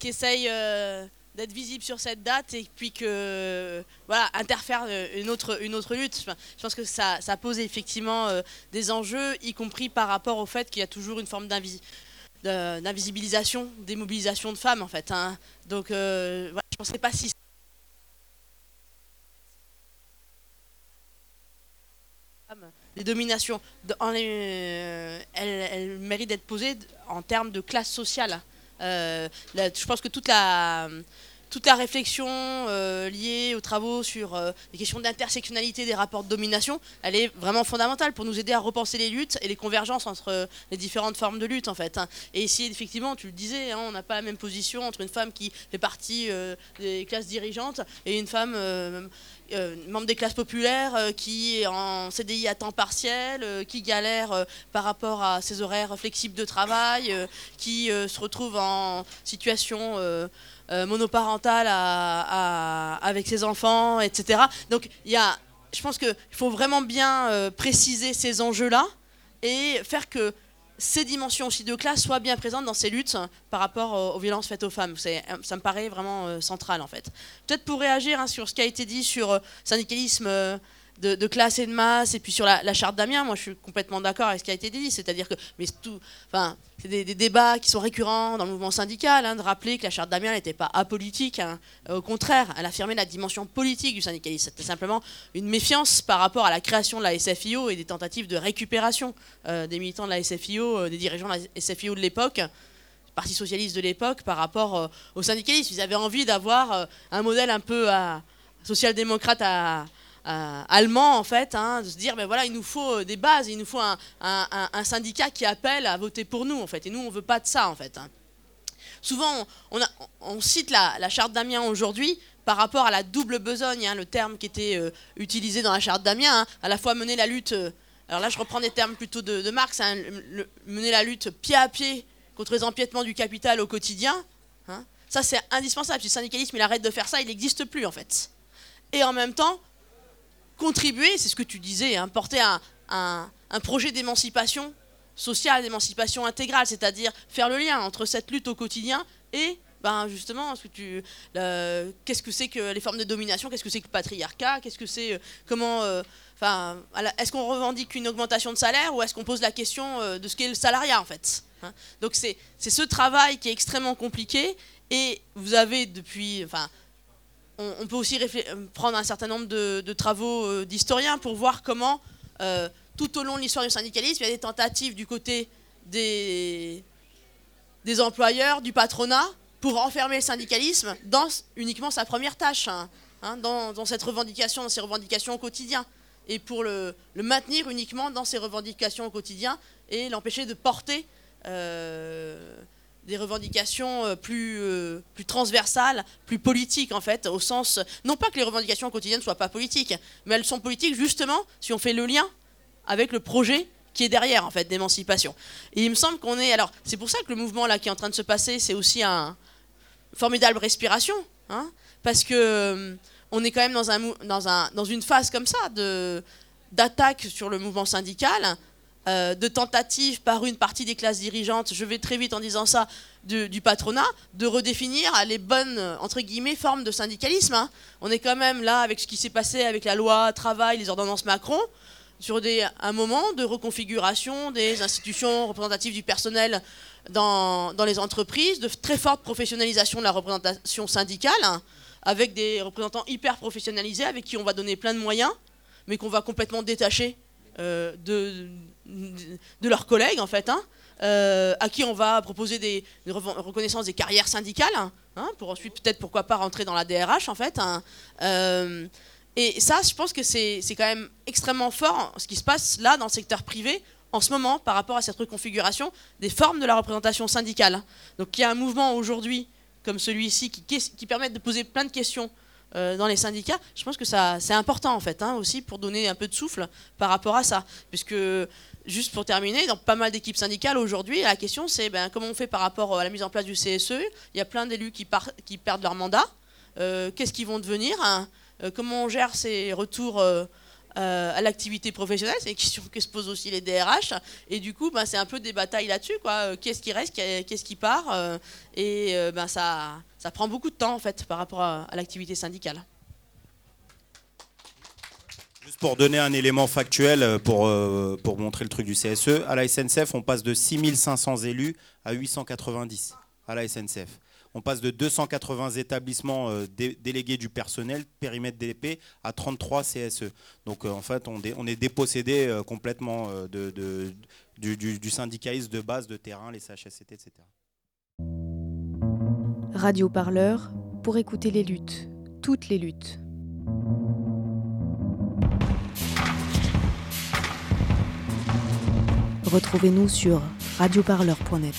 qui essaye euh, d'être visible sur cette date et puis que voilà interfère euh, une autre une autre lutte. Je pense que ça, ça pose effectivement euh, des enjeux, y compris par rapport au fait qu'il y a toujours une forme d'invisibilisation, des mobilisations de femmes en fait. hein. Donc voilà, je ne pensais pas si les dominations, elles, méritent d'être posées en termes de classe sociale. Euh, je pense que toute la, toute la réflexion euh, liée aux travaux sur euh, les questions d'intersectionnalité des rapports de domination, elle est vraiment fondamentale pour nous aider à repenser les luttes et les convergences entre les différentes formes de lutte en fait. hein. Et ici, effectivement, tu le disais, hein, on n'a pas la même position entre une femme qui fait partie des classes dirigeantes et une femme euh, membre des classes populaires euh, qui est en CDI à temps partiel, euh, qui galère par rapport à ses horaires flexibles de travail, qui se retrouve en situation monoparentale avec ses enfants, etc. Donc y a, je pense qu'il faut vraiment bien préciser ces enjeux-là et faire que ces dimensions aussi de classe soient bien présentes dans ces luttes hein, par rapport aux, aux violences faites aux femmes. Euh, Ça me paraît vraiment euh, central en fait. Peut-être pour réagir hein, sur ce qui a été dit sur euh, syndicalisme euh, de, classe et de masse, et puis sur la, charte d'Amiens, moi je suis complètement d'accord avec ce qui a été dit, c'est-à-dire que mais tout, enfin, c'est des, débats qui sont récurrents dans le mouvement syndical, hein, de rappeler que la charte d'Amiens n'était pas apolitique, hein. euh, au contraire, elle affirmait la dimension politique du syndicalisme. C'était simplement une méfiance par rapport à la création de la SFIO et des tentatives de récupération euh, des militants de la SFIO, euh, des dirigeants de la SFIO de l'époque. Parti socialiste de l'époque par rapport au syndicalisme. Ils avaient envie d'avoir un modèle un peu social-démocrate à, euh, allemand en fait, hein, de se dire ben voilà il nous faut euh, des bases, il nous faut un, syndicat qui appelle à voter pour nous en fait, et nous on veut pas de ça en fait. Hein. Souvent on, cite la, charte d'Amiens aujourd'hui par rapport à la double besogne, hein, le terme qui était euh, utilisé dans la charte d'Amiens, à la fois mener la lutte, alors là je reprends des termes plutôt de, Marx, mener la lutte pied à pied contre les empiètements du capital au quotidien, ça c'est indispensable. Si le syndicalisme il arrête de faire ça, il n'existe plus en fait. Et en même temps, contribuer, c'est ce que tu disais, hein, porter un, un, projet d'émancipation sociale, d'émancipation intégrale, c'est-à-dire faire le lien entre cette lutte au quotidien et ben justement, ce que tu, qu'est-ce que c'est que les formes de domination, qu'est-ce que c'est que le patriarcat, qu'est-ce que c'est, euh, comment, euh, enfin, est-ce qu'on revendique une augmentation de salaire ou est-ce qu'on pose la question euh, de ce qu'est le salariat en fait hein. Donc c'est, c'est ce travail qui est extrêmement compliqué et vous avez depuis, enfin, on, peut aussi euh, prendre un certain nombre de, travaux euh, d'historiens pour voir comment, euh, tout au long de l'histoire du syndicalisme, il y a des tentatives du côté des, employeurs, du patronat, pour enfermer le syndicalisme dans uniquement sa première tâche, hein, hein, dans, cette revendication, dans ses revendications au quotidien, et pour le, maintenir uniquement dans ses revendications au quotidien et l'empêcher de porter des revendications euh, plus, euh, plus transversales, plus politiques en fait, au sens, non pas que les revendications quotidiennes ne soient pas politiques, mais elles sont politiques justement si on fait le lien avec le projet qui est derrière en fait d'émancipation. Et il me semble qu'on est, alors c'est pour ça que le mouvement là qui est en train de se passer, c'est aussi un formidable respiration, hein, parce que euh, on est quand même dans, un, dans, un, dans une phase comme ça d'attaque sur le mouvement syndical, euh, de tentatives par une partie des classes dirigeantes, je vais très vite en disant ça, du patronat, de redéfinir les bonnes, entre guillemets, formes de syndicalisme. Hein. On est quand même là avec ce qui s'est passé avec la loi travail, les ordonnances Macron, sur des, un moment de reconfiguration des institutions représentatives du personnel dans, les entreprises, de très forte professionnalisation de la représentation syndicale, hein, avec des représentants hyper professionnalisés, avec qui on va donner plein de moyens, mais qu'on va complètement détacher euh, de, de leurs collègues, en fait, hein, euh, à qui on va proposer des, reconnaissance des carrières syndicales, hein, pour ensuite peut-être, pourquoi pas, rentrer dans la DRH, en fait. Hein. Euh, et ça, je pense que c'est quand même extrêmement fort ce qui se passe là dans le secteur privé en ce moment par rapport à cette reconfiguration des formes de la représentation syndicale. Donc il y a un mouvement aujourd'hui comme celui-ci qui, qui permet de poser plein de questions euh, dans les syndicats, je pense que ça c'est important en fait, hein, aussi pour donner un peu de souffle par rapport à ça. Puisque, juste pour terminer, dans pas mal d'équipes syndicales aujourd'hui, la question c'est ben, comment on fait par rapport à la mise en place du CSE Il y a plein d'élus qui, qui, perdent leur mandat. Euh, qu'est-ce qu'ils vont devenir hein? Euh, Comment on gère ces retours euh, à l'activité professionnelle, c'est une question que se posent aussi les DRH. Et du coup, ben, c'est un peu des batailles là-dessus. Qu'est-ce qui reste, qu'est-ce qui part? Et ben, ça, ça prend beaucoup de temps en fait par rapport à, l'activité syndicale. Pour donner un élément factuel, pour, pour montrer le truc du CSE, à la SNCF, on passe de 6500 élus à 890 à la SNCF on passe de 280 établissements euh, délégués du personnel, périmètre DLP, à 33 CSE. Donc euh, en fait, on, est dépossédé euh, complètement de, du, syndicalisme de base, de terrain, les CHSCT, etc. Radio Parleur, pour écouter les luttes, toutes les luttes. Retrouvez-nous sur radioparleur.net.